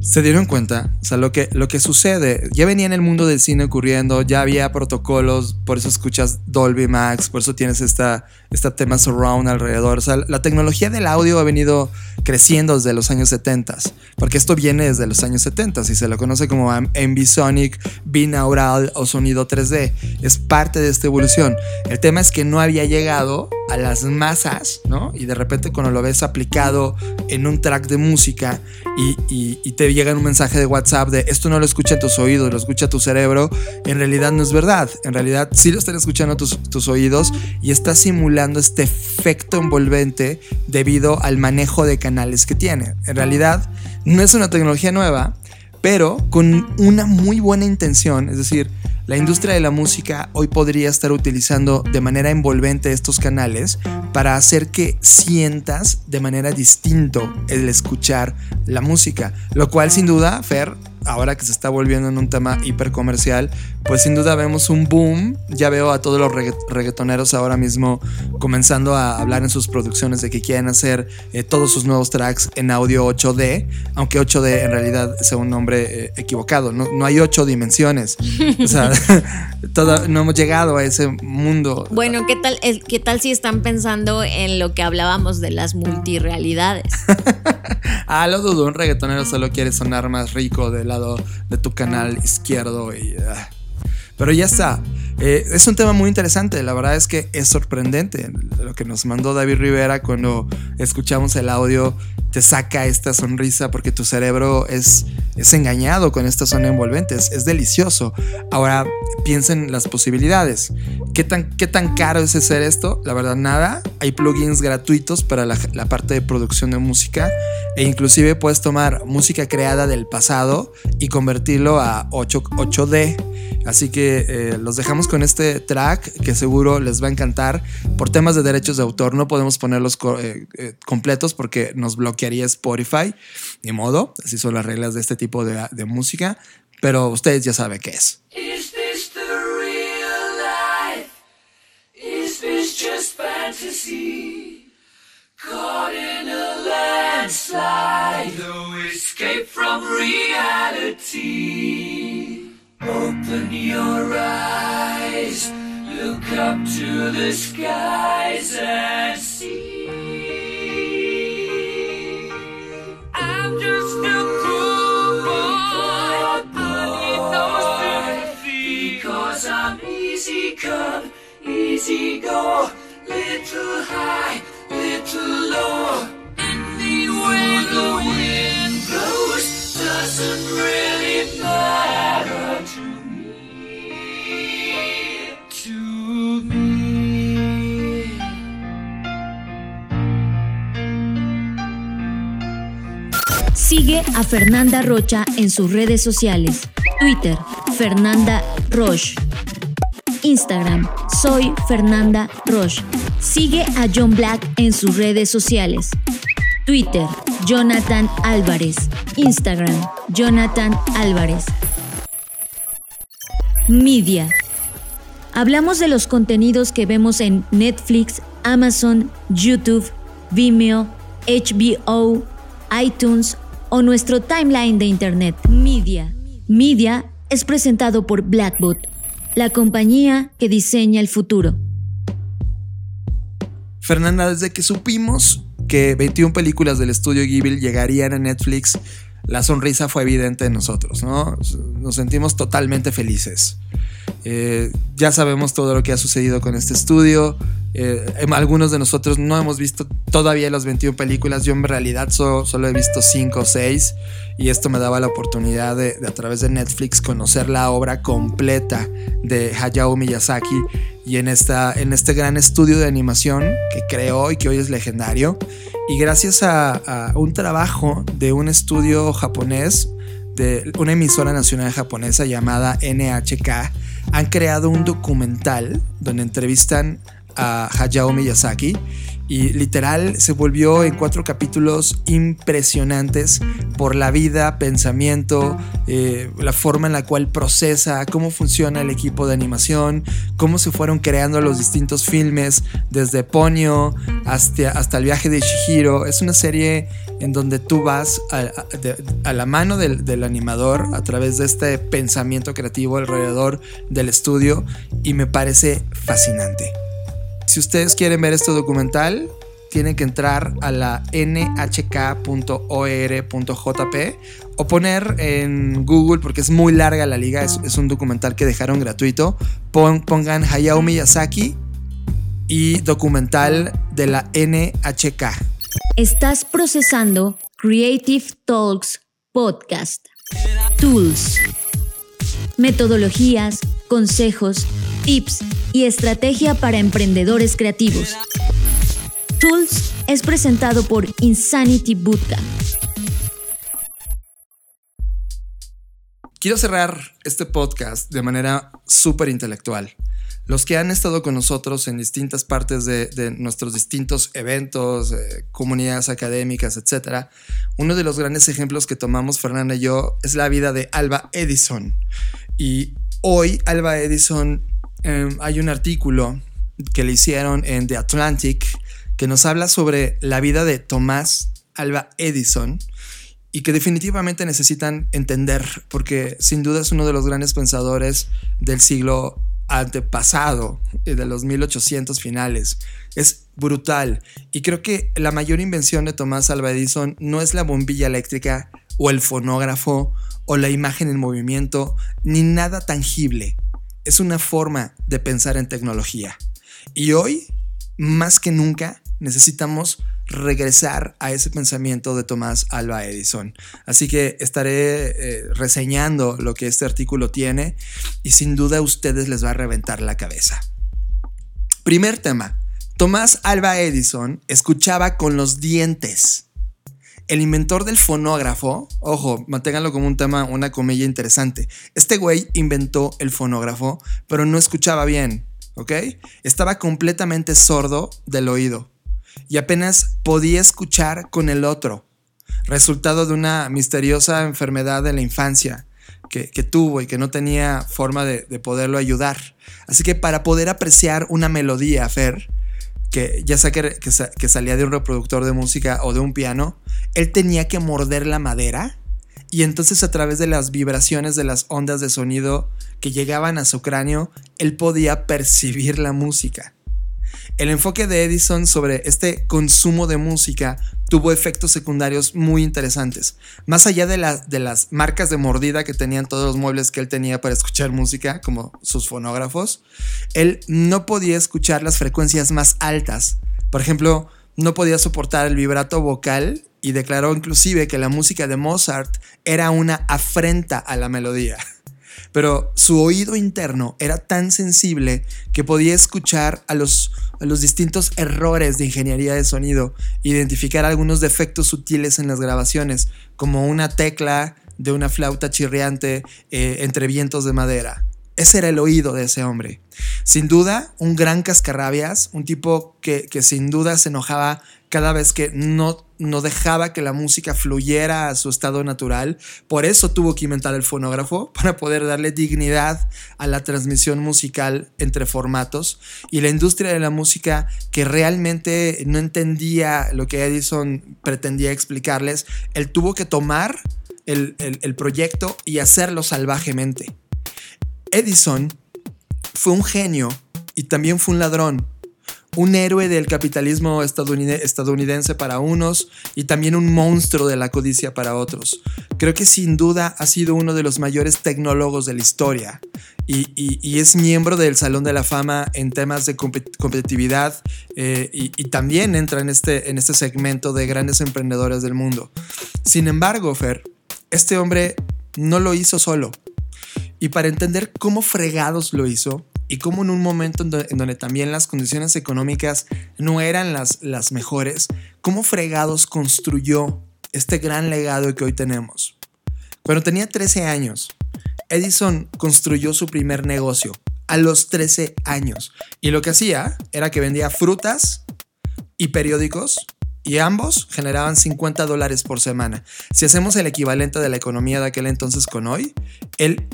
¿Se dieron cuenta? O sea, lo que, lo que sucede, ya venía en el mundo del cine ocurriendo, ya había protocolos, por eso escuchas Dolby Max, por eso tienes esta, esta tema surround alrededor. O sea, la tecnología del audio ha venido creciendo desde los años 70, porque esto viene desde los años 70 y se lo conoce como ambisonic, binaural o sonido 3D. Es parte de esta evolución. El tema es que no había llegado a las masas, ¿no? Y de repente cuando lo ves aplicado en un track de música y, y- y te llega un mensaje de WhatsApp de esto no lo escucha tus oídos, lo escucha tu cerebro, en realidad no es verdad. En realidad sí lo están escuchando tus, tus oídos y está simulando este efecto envolvente debido al manejo de canales que tiene. En realidad no es una tecnología nueva, pero con una muy buena intención, es decir, la industria de la música hoy podría estar utilizando de manera envolvente estos canales para hacer que sientas de manera distinto el escuchar la música, lo cual sin duda, Fer, ahora que se está volviendo en un tema hiper comercial, pues sin duda vemos un boom. Ya veo a todos los regga- reggaetoneros ahora mismo comenzando a hablar en sus producciones de que quieren hacer eh, todos sus nuevos tracks en audio 8D, aunque 8D en realidad sea un nombre eh, equivocado. No, no hay 8 dimensiones. O sea, (laughs) toda- no hemos llegado a ese mundo. Bueno, ¿qué tal, el- ¿qué tal si están pensando en lo que hablábamos de las multirealidades? (laughs) Ah, lo dudo, un reggaetonero solo quiere sonar más rico del lado de tu canal izquierdo y... ah. Pero ya está. Eh, es un tema muy interesante. La verdad es que es sorprendente. Lo que nos mandó David Rivera cuando escuchamos el audio te saca esta sonrisa porque tu cerebro es, es engañado con esta zona envolvente. Es, es delicioso. Ahora piensen las posibilidades. ¿Qué tan, ¿Qué tan caro es hacer esto? La verdad, nada. Hay plugins gratuitos para la, la parte de producción de música e inclusive puedes tomar música creada del pasado y convertirlo a 8, 8D. Así que eh, los dejamos con este track que seguro les va a encantar. Por temas de derechos de autor no podemos ponerlos eh, eh, completos porque nos Spotify. Ni modo, así son las reglas de este tipo de, de música. Pero ustedes ya saben qué es. Is this the real life? Is this just fantasy? Caught in a landslide, no escape from reality. Open your eyes, look up to the skies and see. Easy come, easy go. Little high, little low. Anyway the wind blows doesn't really matter to me. To me. Sigue a Fernanda Rocha en sus redes sociales. Twitter, Fernanda Roche. Instagram, soy Fernanda Roche. Sigue a John Black en sus redes sociales. Twitter, Jonathan Álvarez. Instagram, Jonathan Álvarez. Media. Hablamos de los contenidos que vemos en Netflix, Amazon, YouTube, Vimeo, HBO, iTunes o nuestro timeline de Internet. Media. Media es presentado por Blackbot, la compañía que diseña el futuro. Fernanda, desde que supimos que 21 películas del estudio Ghibli llegarían a Netflix, la sonrisa fue evidente en nosotros, ¿no? Nos sentimos totalmente felices. Eh, ya sabemos todo lo que ha sucedido con este estudio. Eh, em, algunos de nosotros no hemos visto todavía las 21 películas. Yo en realidad so- solo he visto 5 o 6. Y esto me daba la oportunidad de, de, a través de Netflix conocer la obra completa de Hayao Miyazaki. Y en, esta, en este gran estudio de animación que creó y que hoy es legendario. Y gracias a, a un trabajo de un estudio japonés, de una emisora nacional japonesa llamada NHK, han creado un documental donde entrevistan a Hayao Miyazaki y literal se volvió en cuatro capítulos impresionantes por la vida, pensamiento, eh, la forma en la cual procesa, cómo funciona el equipo de animación, cómo se fueron creando los distintos filmes, desde Ponyo hasta, hasta el viaje de Shihiro. Es una serie en donde tú vas a, a, la mano del, del, animador a través de este pensamiento creativo alrededor del estudio y me parece fascinante. Si ustedes quieren ver este documental, tienen que entrar a la nhk.or.jp o poner en Google, porque es muy larga la liga, es, un documental que dejaron gratuito. Pon, pongan Hayao Miyazaki y documental de la NHK. Estás procesando Creative Talks Podcast. Tools. Metodologías, consejos, tips y estrategia para emprendedores creativos. Tools es presentado por Insanity Bootcamp. Quiero cerrar este podcast de manera súper intelectual. Los que han estado con nosotros en distintas partes de, nuestros distintos eventos, eh, comunidades académicas, etc. Uno de los grandes ejemplos que tomamos Fernanda y yo es la vida de Alba Edison. Y hoy Alba Edison eh, hay un artículo que le hicieron en The Atlantic que nos habla sobre la vida de Tomás Alba Edison y que definitivamente necesitan entender porque sin duda es uno de los grandes pensadores del siglo antepasado, de los 1800 finales. Es brutal. Y creo que la mayor invención de Tomás Alva Edison no es la bombilla eléctrica o el fonógrafo o la imagen en movimiento, ni nada tangible. Es una forma de pensar en tecnología. Y hoy, más que nunca, necesitamos regresar a ese pensamiento de Tomás Alba Edison. Así que estaré eh, reseñando lo que este artículo tiene y sin duda a ustedes les va a reventar la cabeza. Primer tema. Tomás Alba Edison escuchaba con los dientes. El inventor del fonógrafo, ojo, manténganlo como un tema, una comedia interesante. Este güey inventó el fonógrafo, pero no escuchaba bien, ¿ok? Estaba completamente sordo del oído y apenas podía escuchar con el otro, resultado de una misteriosa enfermedad de la infancia que, que tuvo y que no tenía forma de, de, poderlo ayudar. Así que para poder apreciar una melodía, Fer, que ya sea que, que, que salía de un reproductor de música o de un piano, él tenía que morder la madera y entonces a través de las vibraciones de las ondas de sonido que llegaban a su cráneo, él podía percibir la música. El enfoque de Edison sobre este consumo de música tuvo efectos secundarios muy interesantes. Más allá de, de, las marcas de mordida que tenían todos los muebles que él tenía para escuchar música, como sus fonógrafos, él no podía escuchar las frecuencias más altas. Por ejemplo, no podía soportar el vibrato vocal y declaró inclusive que la música de Mozart era una afrenta a la melodía (laughs) pero su oído interno era tan sensible que podía escuchar a los, distintos errores de ingeniería de sonido, identificar algunos defectos sutiles en las grabaciones, como una tecla de una flauta chirriante eh, entre vientos de madera. Ese era el oído de ese hombre. Sin duda, un gran cascarrabias, un tipo que sin duda se enojaba cada vez que no, no dejaba que la música fluyera a su estado natural. Por eso tuvo que inventar el fonógrafo, (laughs) para poder darle dignidad a la transmisión musical entre formatos. Y la industria de la música, que realmente no entendía lo que Edison pretendía explicarles, él tuvo que tomar el, el- el proyecto y hacerlo salvajemente. Edison fue un genio y también fue un ladrón. Un héroe del capitalismo estadounid- estadounidense para unos y también un monstruo de la codicia para otros. Creo que sin duda ha sido uno de los mayores tecnólogos de la historia y, es miembro del Salón de la Fama en temas de compet- competitividad eh, y, y también entra en este, en este segmento de grandes emprendedores del mundo. Sin embargo, Fer, este hombre no lo hizo solo. Y para entender cómo fregados lo hizo y cómo en un momento en, do- en donde también las condiciones económicas no eran las, las mejores, cómo fregados construyó este gran legado que hoy tenemos. Cuando tenía 13 años, Edison construyó su primer negocio a los 13 años. Y lo que hacía era que vendía frutas y periódicos y ambos generaban 50 dólares por semana. Si hacemos el equivalente de la economía de aquel entonces con hoy, él,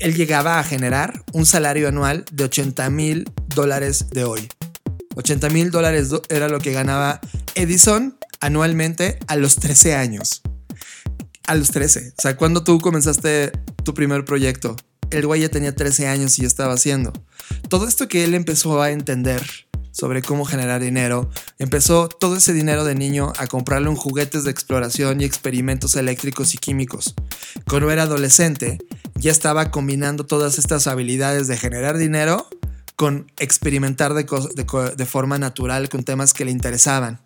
él llegaba a generar un salario anual de 80 mil dólares de hoy. 80 mil dólares era lo que ganaba Edison anualmente a los 13 años. A los 13. O sea, cuando tú comenzaste tu primer proyecto, el güey ya tenía 13 años y ya estaba haciendo. Todo esto que él empezó a entender sobre cómo generar dinero, empezó todo ese dinero de niño a comprarle un juguetes de exploración y experimentos eléctricos y químicos. Cuando era adolescente, ya estaba combinando todas estas habilidades de generar dinero con experimentar de forma natural con temas que le interesaban.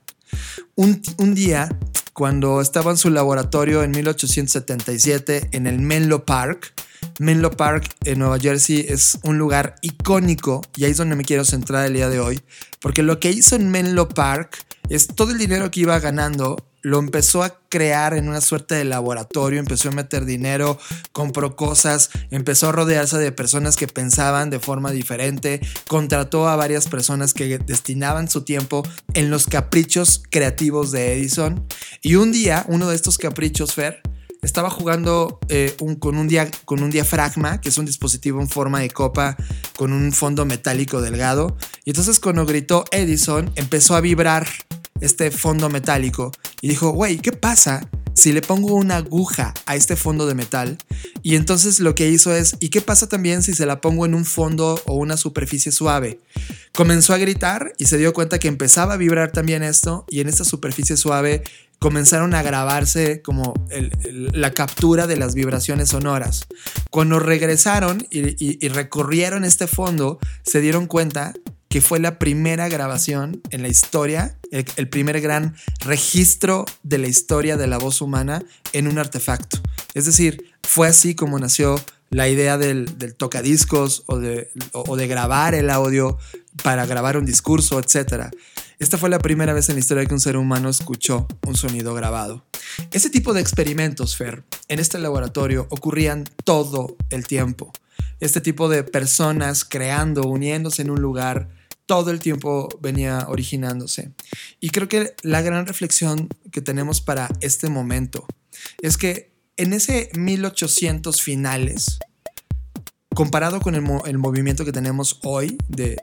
Un, un día, cuando estaba en su laboratorio en 1877 en el Menlo Park, Menlo Park en Nueva Jersey es un lugar icónico y ahí es donde me quiero centrar el día de hoy, porque lo que hizo en Menlo Park es todo el dinero que iba ganando lo empezó a crear en una suerte de laboratorio, empezó a meter dinero, compró cosas, empezó a rodearse de personas que pensaban de forma diferente, contrató a varias personas que destinaban su tiempo en los caprichos creativos de Edison. Y un día, uno de estos caprichos, Fer, estaba jugando eh, con un diafragma, que es un dispositivo en forma de copa con un fondo metálico delgado. Y entonces cuando gritó Edison, empezó a vibrar este fondo metálico y dijo, güey, ¿qué pasa si le pongo una aguja a este fondo de metal? Y entonces lo que hizo es, ¿y qué pasa también si se la pongo en un fondo o una superficie suave? Comenzó a gritar y se dio cuenta que empezaba a vibrar también esto y en esta superficie suave comenzaron a grabarse como la captura de las vibraciones sonoras. Cuando regresaron y, recorrieron este fondo, se dieron cuenta que fue la primera grabación en la historia, el, primer gran registro de la historia de la voz humana en un artefacto. Es decir, fue así como nació la idea del, del tocadiscos o de, o- o de grabar el audio para grabar un discurso, etc. Esta fue la primera vez en la historia que un ser humano escuchó un sonido grabado. Ese tipo de experimentos, Fer, en este laboratorio ocurrían todo el tiempo. Este tipo de personas creando, uniéndose en un lugar, todo el tiempo venía originándose. Y creo que la gran reflexión que tenemos para este momento es que en ese 1800 finales, comparado con el, mo- el movimiento que tenemos hoy de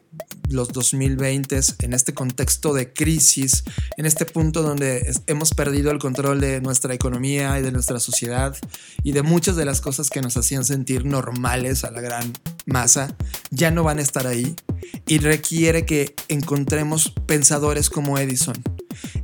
los 2020 en este contexto de crisis, en este punto donde hemos perdido el control de nuestra economía y de nuestra sociedad y de muchas de las cosas que nos hacían sentir normales a la gran masa, ya no van a estar ahí y requiere que encontremos pensadores como Edison.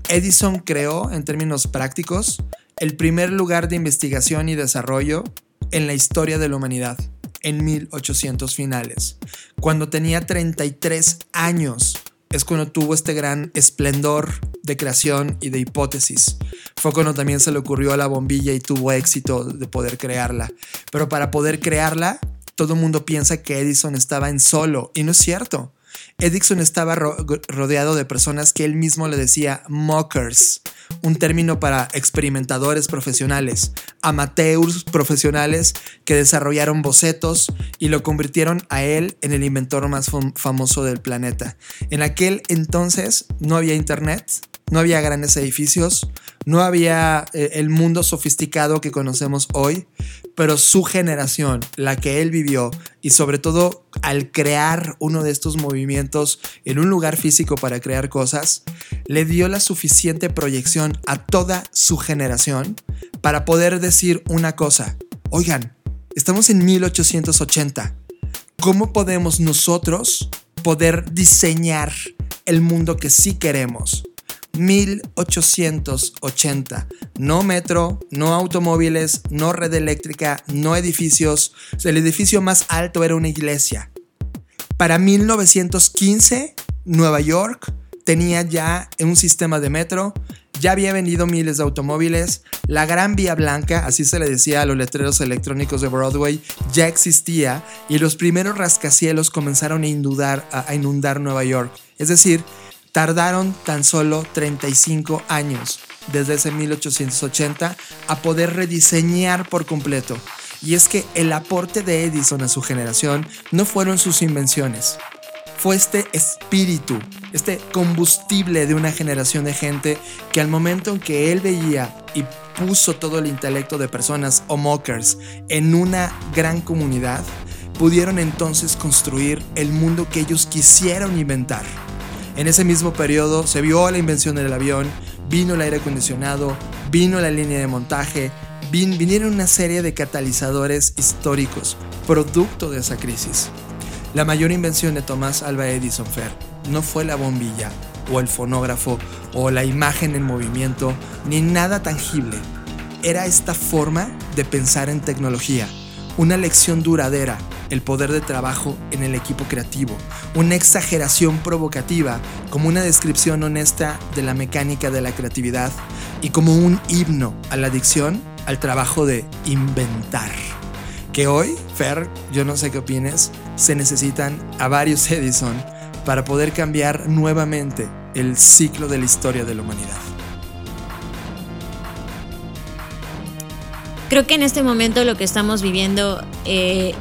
Edison creó, en términos prácticos, el primer lugar de investigación y desarrollo en la historia de la humanidad, en 1800 finales. Cuando tenía 33 años, es cuando tuvo este gran esplendor de creación y de hipótesis. Fue cuando también se le ocurrió a la bombilla y tuvo éxito de poder crearla. Pero para poder crearla, todo el mundo piensa que Edison estaba en solo, y no es cierto. Edison estaba ro- rodeado de personas que él mismo le decía mockers, un término para experimentadores profesionales, amateurs profesionales que desarrollaron bocetos y lo convirtieron a él en el inventor más fam- famoso del planeta. En aquel entonces no había internet, no había grandes edificios, no había eh, el mundo sofisticado que conocemos hoy, pero su generación, la que él vivió, y sobre todo al crear uno de estos movimientos en un lugar físico para crear cosas, le dio la suficiente proyección a toda su generación para poder decir una cosa. Oigan, estamos en 1880. ¿Cómo podemos nosotros poder diseñar el mundo que sí queremos? 1880. No metro, no automóviles, no red eléctrica, no edificios. El edificio más alto era una iglesia. Para 1915, Nueva York tenía ya un sistema de metro, ya había vendido miles de automóviles, la Gran Vía Blanca, así se le decía a los letreros electrónicos de Broadway, ya existía y los primeros rascacielos comenzaron a inundar, a inundar Nueva York. Es decir, tardaron tan solo 35 años desde ese 1880 a poder rediseñar por completo. Y es que el aporte de Edison a su generación no fueron sus invenciones, fue este espíritu, este combustible de una generación de gente que al momento en que él veía y puso todo el intelecto de personas o mockers en una gran comunidad, pudieron entonces construir el mundo que ellos quisieron inventar. En ese mismo periodo se vio la invención del avión, vino el aire acondicionado, vino la línea de montaje, vin- vinieron una serie de catalizadores históricos, producto de esa crisis. La mayor invención de Thomas Alva Edison Fair no fue la bombilla o el fonógrafo o la imagen en movimiento ni nada tangible. Era esta forma de pensar en tecnología, una lección duradera, el poder de trabajo en el equipo creativo, una exageración provocativa como una descripción honesta de la mecánica de la creatividad y como un himno a la adicción al trabajo de inventar que hoy, Fer, yo no sé qué opines, se necesitan a varios (laughs) Edison para poder cambiar nuevamente el ciclo de la historia de la humanidad. Creo que en este momento lo que estamos viviendo eh,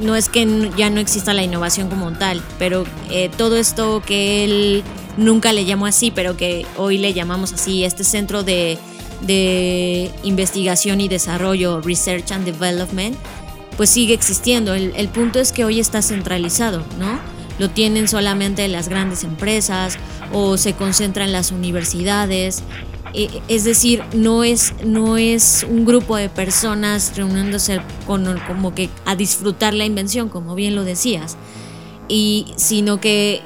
no es que ya no exista la innovación como tal, pero eh, todo esto que él nunca le llamó así, pero que hoy le llamamos así, este centro de, de investigación y desarrollo, Research and Development, pues sigue existiendo. El, el punto es que hoy está centralizado, ¿no? Lo tienen solamente las grandes empresas o se concentra en las universidades. Eh, Es decir, no es, no es un grupo de personas reuniéndose como que a disfrutar la invención, como bien lo decías, y, sino que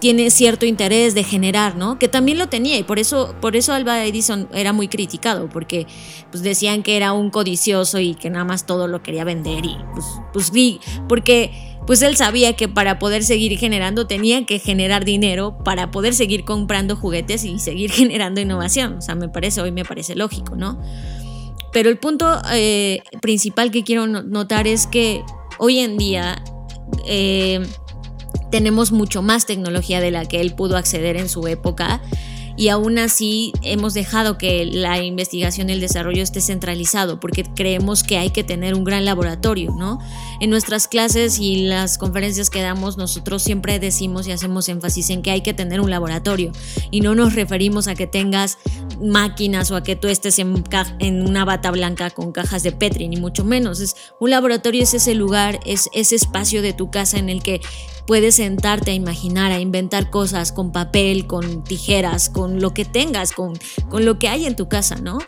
tiene cierto interés de generar, ¿no? Que también lo tenía y por eso, por eso Alba Edison era muy criticado, porque pues decían que era un codicioso y que nada más todo lo quería vender y pues, pues porque pues él sabía que para poder seguir generando tenía que generar dinero para poder seguir comprando juguetes y seguir (laughs) generando innovación. O sea, me parece, hoy me parece lógico, ¿no? Pero el punto eh, principal que quiero no- notar es que hoy en día eh, tenemos mucho más tecnología de la que él pudo acceder en su época y aún así hemos dejado que la investigación y el desarrollo esté centralizado porque creemos que hay que tener un gran laboratorio, ¿no? En nuestras clases y las conferencias que damos nosotros siempre decimos y hacemos énfasis en que hay que tener un laboratorio y no nos referimos a que tengas máquinas o a que tú estés en, una bata blanca con cajas de Petri, ni mucho menos. Es, un laboratorio es ese lugar, es ese espacio de tu casa en el que puedes sentarte a imaginar, a inventar cosas con papel, con tijeras, con lo que tengas, con, con lo que hay en tu casa, ¿no?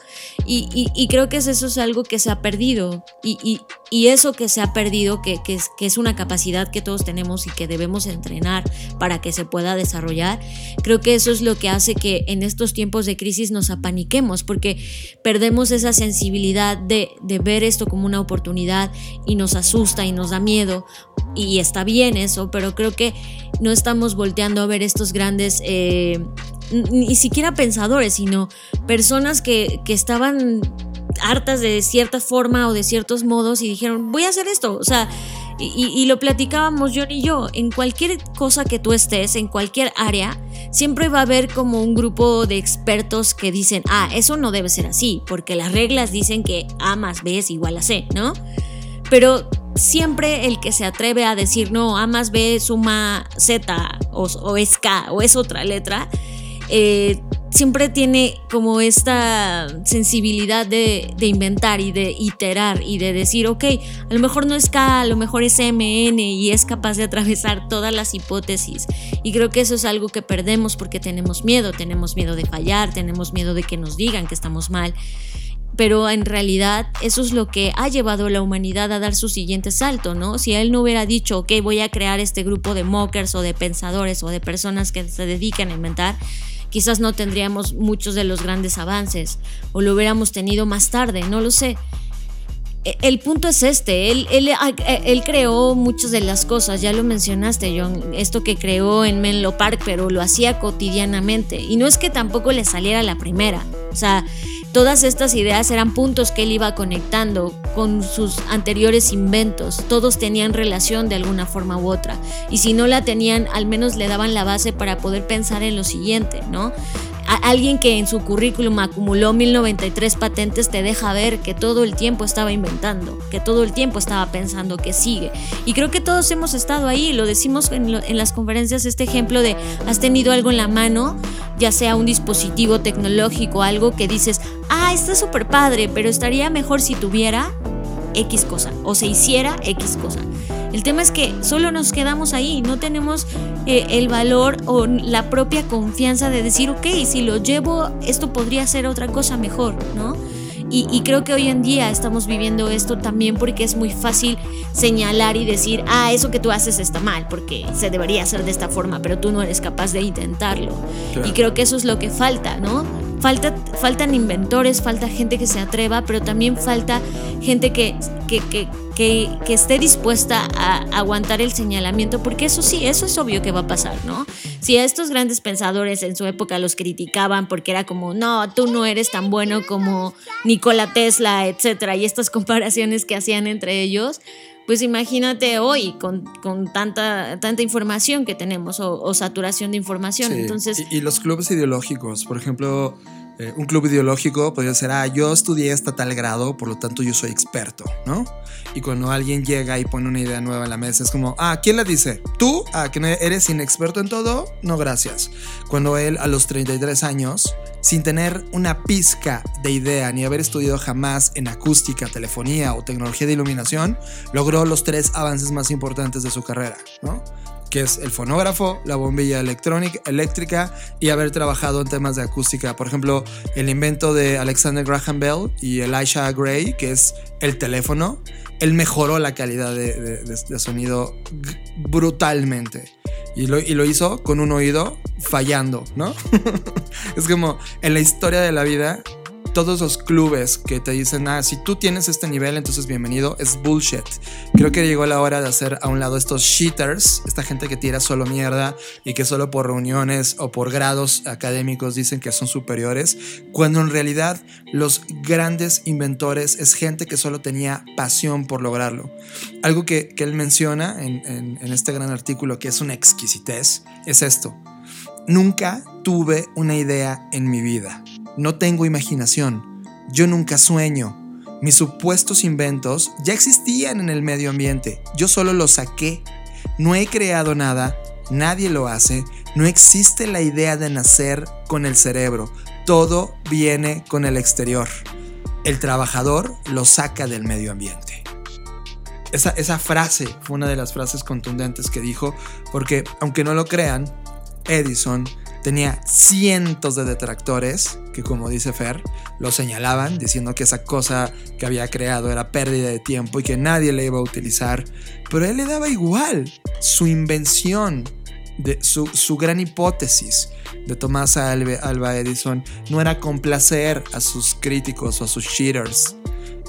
Y, y- y creo que eso es algo que se ha perdido. Y, y- y eso que se ha perdido, que, que es, que es una capacidad que todos tenemos y que debemos entrenar para que se pueda desarrollar, creo que eso es lo que hace que en estos tiempos de crisis nos apaniquemos, porque perdemos esa sensibilidad de, de ver esto como una oportunidad y nos asusta y nos da miedo. Y está bien eso, pero creo que no estamos volteando a ver estos grandes, eh, ni siquiera pensadores, sino personas que, que estaban hartas de cierta forma o de ciertos modos y dijeron, voy a hacer esto. O sea, y- y lo platicábamos John y yo, en cualquier cosa que tú estés, en cualquier área, siempre va a haber como un grupo de expertos que dicen, ah, eso no debe ser así, porque las reglas dicen que A más B es igual a C, ¿no? Pero siempre el que se atreve a decir, no, A más B suma Z o, es K o es otra letra, eh, siempre tiene como esta sensibilidad de, de inventar y de iterar y de decir, ok, a lo mejor no es K, a lo mejor es MN y es capaz de atravesar todas las hipótesis. Y creo que eso es algo que perdemos porque tenemos miedo, tenemos miedo de fallar, tenemos miedo de que nos digan que estamos mal pero en realidad eso es lo que ha llevado a la humanidad a dar su siguiente salto, ¿no? Si él no hubiera dicho, ok, voy a crear este grupo de mockers o de pensadores o de personas que se dedican a inventar, quizás no tendríamos muchos de los grandes avances o lo hubiéramos tenido más tarde, no lo sé. E, El punto es este, él, él, él, creó muchas de las cosas, ya lo mencionaste, John, esto que creó en Menlo Park, pero lo hacía cotidianamente. Y no es que tampoco le saliera la primera, o sea, todas estas ideas eran puntos que él iba conectando con sus anteriores inventos, todos tenían relación de alguna forma u otra. Y si no la tenían, al menos le daban la base para poder pensar en lo siguiente, ¿no? alguien que en su currículum acumuló 1093 patentes te deja ver que todo el tiempo estaba inventando, que todo el tiempo estaba pensando que sigue. Y creo que todos hemos estado ahí, lo decimos en, en las conferencias, este ejemplo de has tenido algo en la mano, ya sea un dispositivo tecnológico, algo que dices, está súper padre, pero estaría mejor si tuviera X cosa o se hiciera X cosa. El tema es que solo nos quedamos ahí, no tenemos eh, el valor o la propia confianza de decir, ok, si lo llevo, esto podría ser otra cosa mejor, ¿no? Y, y, creo que hoy en día estamos viviendo esto también porque es muy fácil señalar y decir, ah, eso que tú haces está mal, porque se debería hacer de esta forma, pero tú no eres capaz de intentarlo. Claro. Y creo que eso es lo que falta, ¿no? Falta, faltan inventores, falta gente que se atreva, pero también falta gente que, que, que, que, que esté dispuesta a aguantar el señalamiento, porque eso sí, eso es obvio que va a pasar, ¿no? Si a estos grandes pensadores en su época los criticaban porque era como, no, tú no eres tan bueno como Nikola Tesla, etcétera, y estas (laughs) comparaciones que hacían entre ellos, pues imagínate hoy con, con tanta, tanta información que tenemos o, o saturación de información. Sí. Entonces, y, y, los clubes ideológicos, por ejemplo, eh, un club ideológico podría ser, ah, yo estudié hasta tal grado, por lo tanto yo soy experto, ¿no? Y cuando alguien llega y pone una idea nueva en la mesa, es como, ah, ¿quién la dice? ¿Tú? Ah, que eres inexperto en todo? No, gracias. Cuando él a los 33 años, sin tener una pizca de idea ni haber estudiado jamás en acústica, telefonía o tecnología de iluminación, logró los tres avances más importantes de su carrera, ¿no? Que es el fonógrafo, la bombilla electrónica, eléctrica y haber trabajado en temas de acústica. Por ejemplo, el invento de Alexander Graham Bell y Elisha Gray, que es el teléfono, él mejoró la calidad de, sonido brutalmente. Y lo, hizo con un oído fallando, ¿no? (laughs) es como en la historia de la vida, todos los clubes que te dicen, ah, si tú tienes este nivel, entonces bienvenido, es bullshit. Creo que llegó la hora de hacer a un lado estos cheaters, esta gente que tira solo mierda y que solo por reuniones o por grados académicos dicen que son superiores, cuando en realidad los grandes inventores es gente que solo tenía pasión por lograrlo. Algo que, que él menciona en, en, en este gran artículo, que es una exquisitez, es esto. Nunca tuve una idea en mi vida no tengo imaginación. Yo nunca sueño. Mis supuestos inventos ya existían en el medio ambiente. Yo solo los saqué. No he creado nada. Nadie lo hace. No existe la idea de nacer con el cerebro. Todo viene con el exterior. El trabajador lo saca del medio ambiente. Esa, esa frase fue una de las frases contundentes que dijo, porque aunque no lo crean, Edison tenía cientos de detractores que, como dice Fer, lo señalaban diciendo que esa cosa que había creado era pérdida de tiempo y que nadie le iba a utilizar. Pero a él le daba igual su invención, de su, su gran hipótesis de Tomás Alba, Edison no era complacer a sus críticos o a sus cheaters,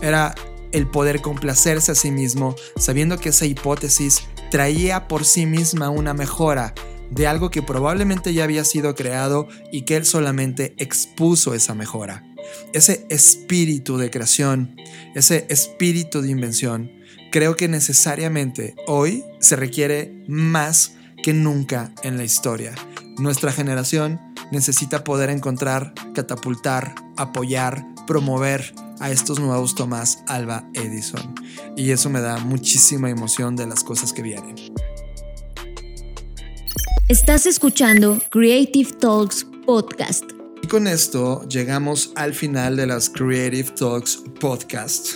era el poder complacerse a sí mismo sabiendo que esa hipótesis traía por sí misma una mejora de algo que probablemente ya había sido creado y que él solamente expuso esa mejora. Ese espíritu de creación, ese espíritu de invención, creo que necesariamente hoy se requiere más que nunca en la historia. Nuestra generación necesita poder encontrar, catapultar, apoyar, promover a estos nuevos Tomás Alba Edison. Y eso me da muchísima emoción de las cosas que vienen. Estás escuchando Creative Talks Podcast. Y con esto llegamos al final de las Creative Talks podcast.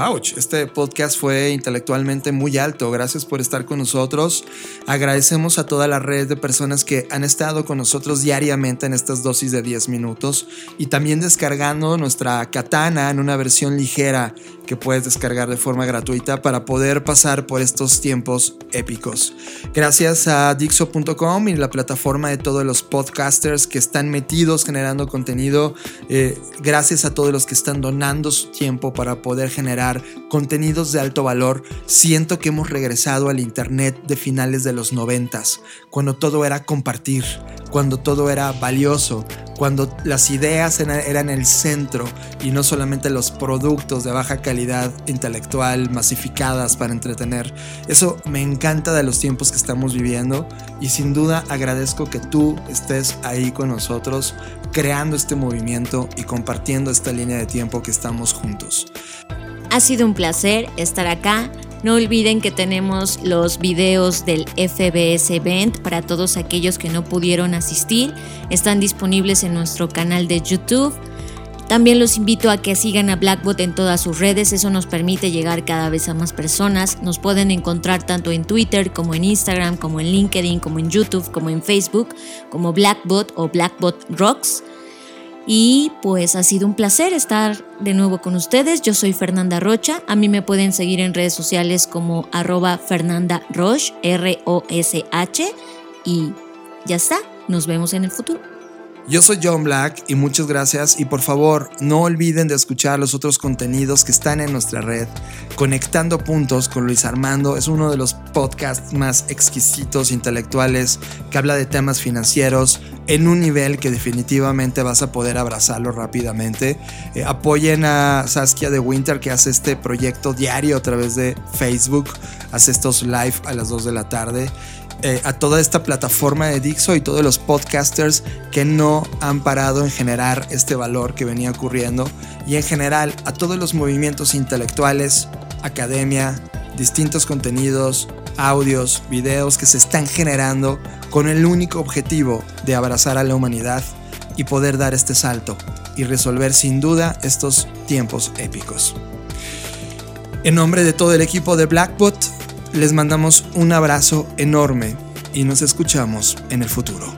Ouch, este podcast fue intelectualmente muy alto. Gracias por estar con nosotros. Agradecemos a toda la red de personas que han estado con nosotros diariamente en estas dosis de 10 minutos y también descargando nuestra katana en una versión ligera que puedes descargar de forma gratuita para poder pasar por estos tiempos épicos. Gracias a Dixo.com y la plataforma de todos los podcasters que están metidos generando contenido. Eh, gracias a todos los que están donando su tiempo para poder generar contenidos de alto valor. Siento que hemos regresado al Internet de finales de los noventas, cuando todo era compartir, cuando todo era valioso, cuando las ideas eran el centro y no solamente los productos de baja calidad intelectual masificadas para entretener. Eso me encanta de los tiempos que estamos viviendo y sin duda agradezco que tú estés ahí con nosotros creando este movimiento y compartiendo esta línea de tiempo que estamos juntos. Ha sido un placer estar acá. No olviden que tenemos los videos del FBS Event para todos aquellos que no pudieron asistir. Están disponibles en nuestro canal de YouTube. También los invito a que sigan a Blackbot en todas sus redes, eso nos permite llegar cada vez a más personas. Nos pueden encontrar tanto en Twitter como en Instagram, como en LinkedIn, como en YouTube, como en Facebook, como Blackbot o Blackbot Rocks. Y pues ha sido un placer estar de nuevo con ustedes. Yo soy Fernanda Rocha. A mí me pueden seguir en redes sociales como arroba Fernanda Roche, R-O-S-H. Y ya está. Nos vemos en el futuro. Yo soy John Black y muchas gracias y por favor no olviden de escuchar los otros contenidos que están en nuestra red. Conectando Puntos con Luis Armando es uno de los podcasts más exquisitos intelectuales que habla de temas financieros en un nivel que definitivamente vas a poder abrazarlo rápidamente. Eh, apoyen a Saskia de Winter que hace este proyecto diario a través de Facebook, hace estos live a las 2 de la tarde. Eh, a toda esta plataforma de Dixo y todos los podcasters que no han parado en generar este valor que venía ocurriendo y en general a todos los movimientos intelectuales, academia, distintos contenidos, audios, videos que se están generando con el único objetivo de abrazar a la humanidad y poder dar este salto y resolver sin duda estos tiempos épicos. En nombre de todo el equipo de Blackbot, les mandamos un abrazo enorme y nos escuchamos en el futuro.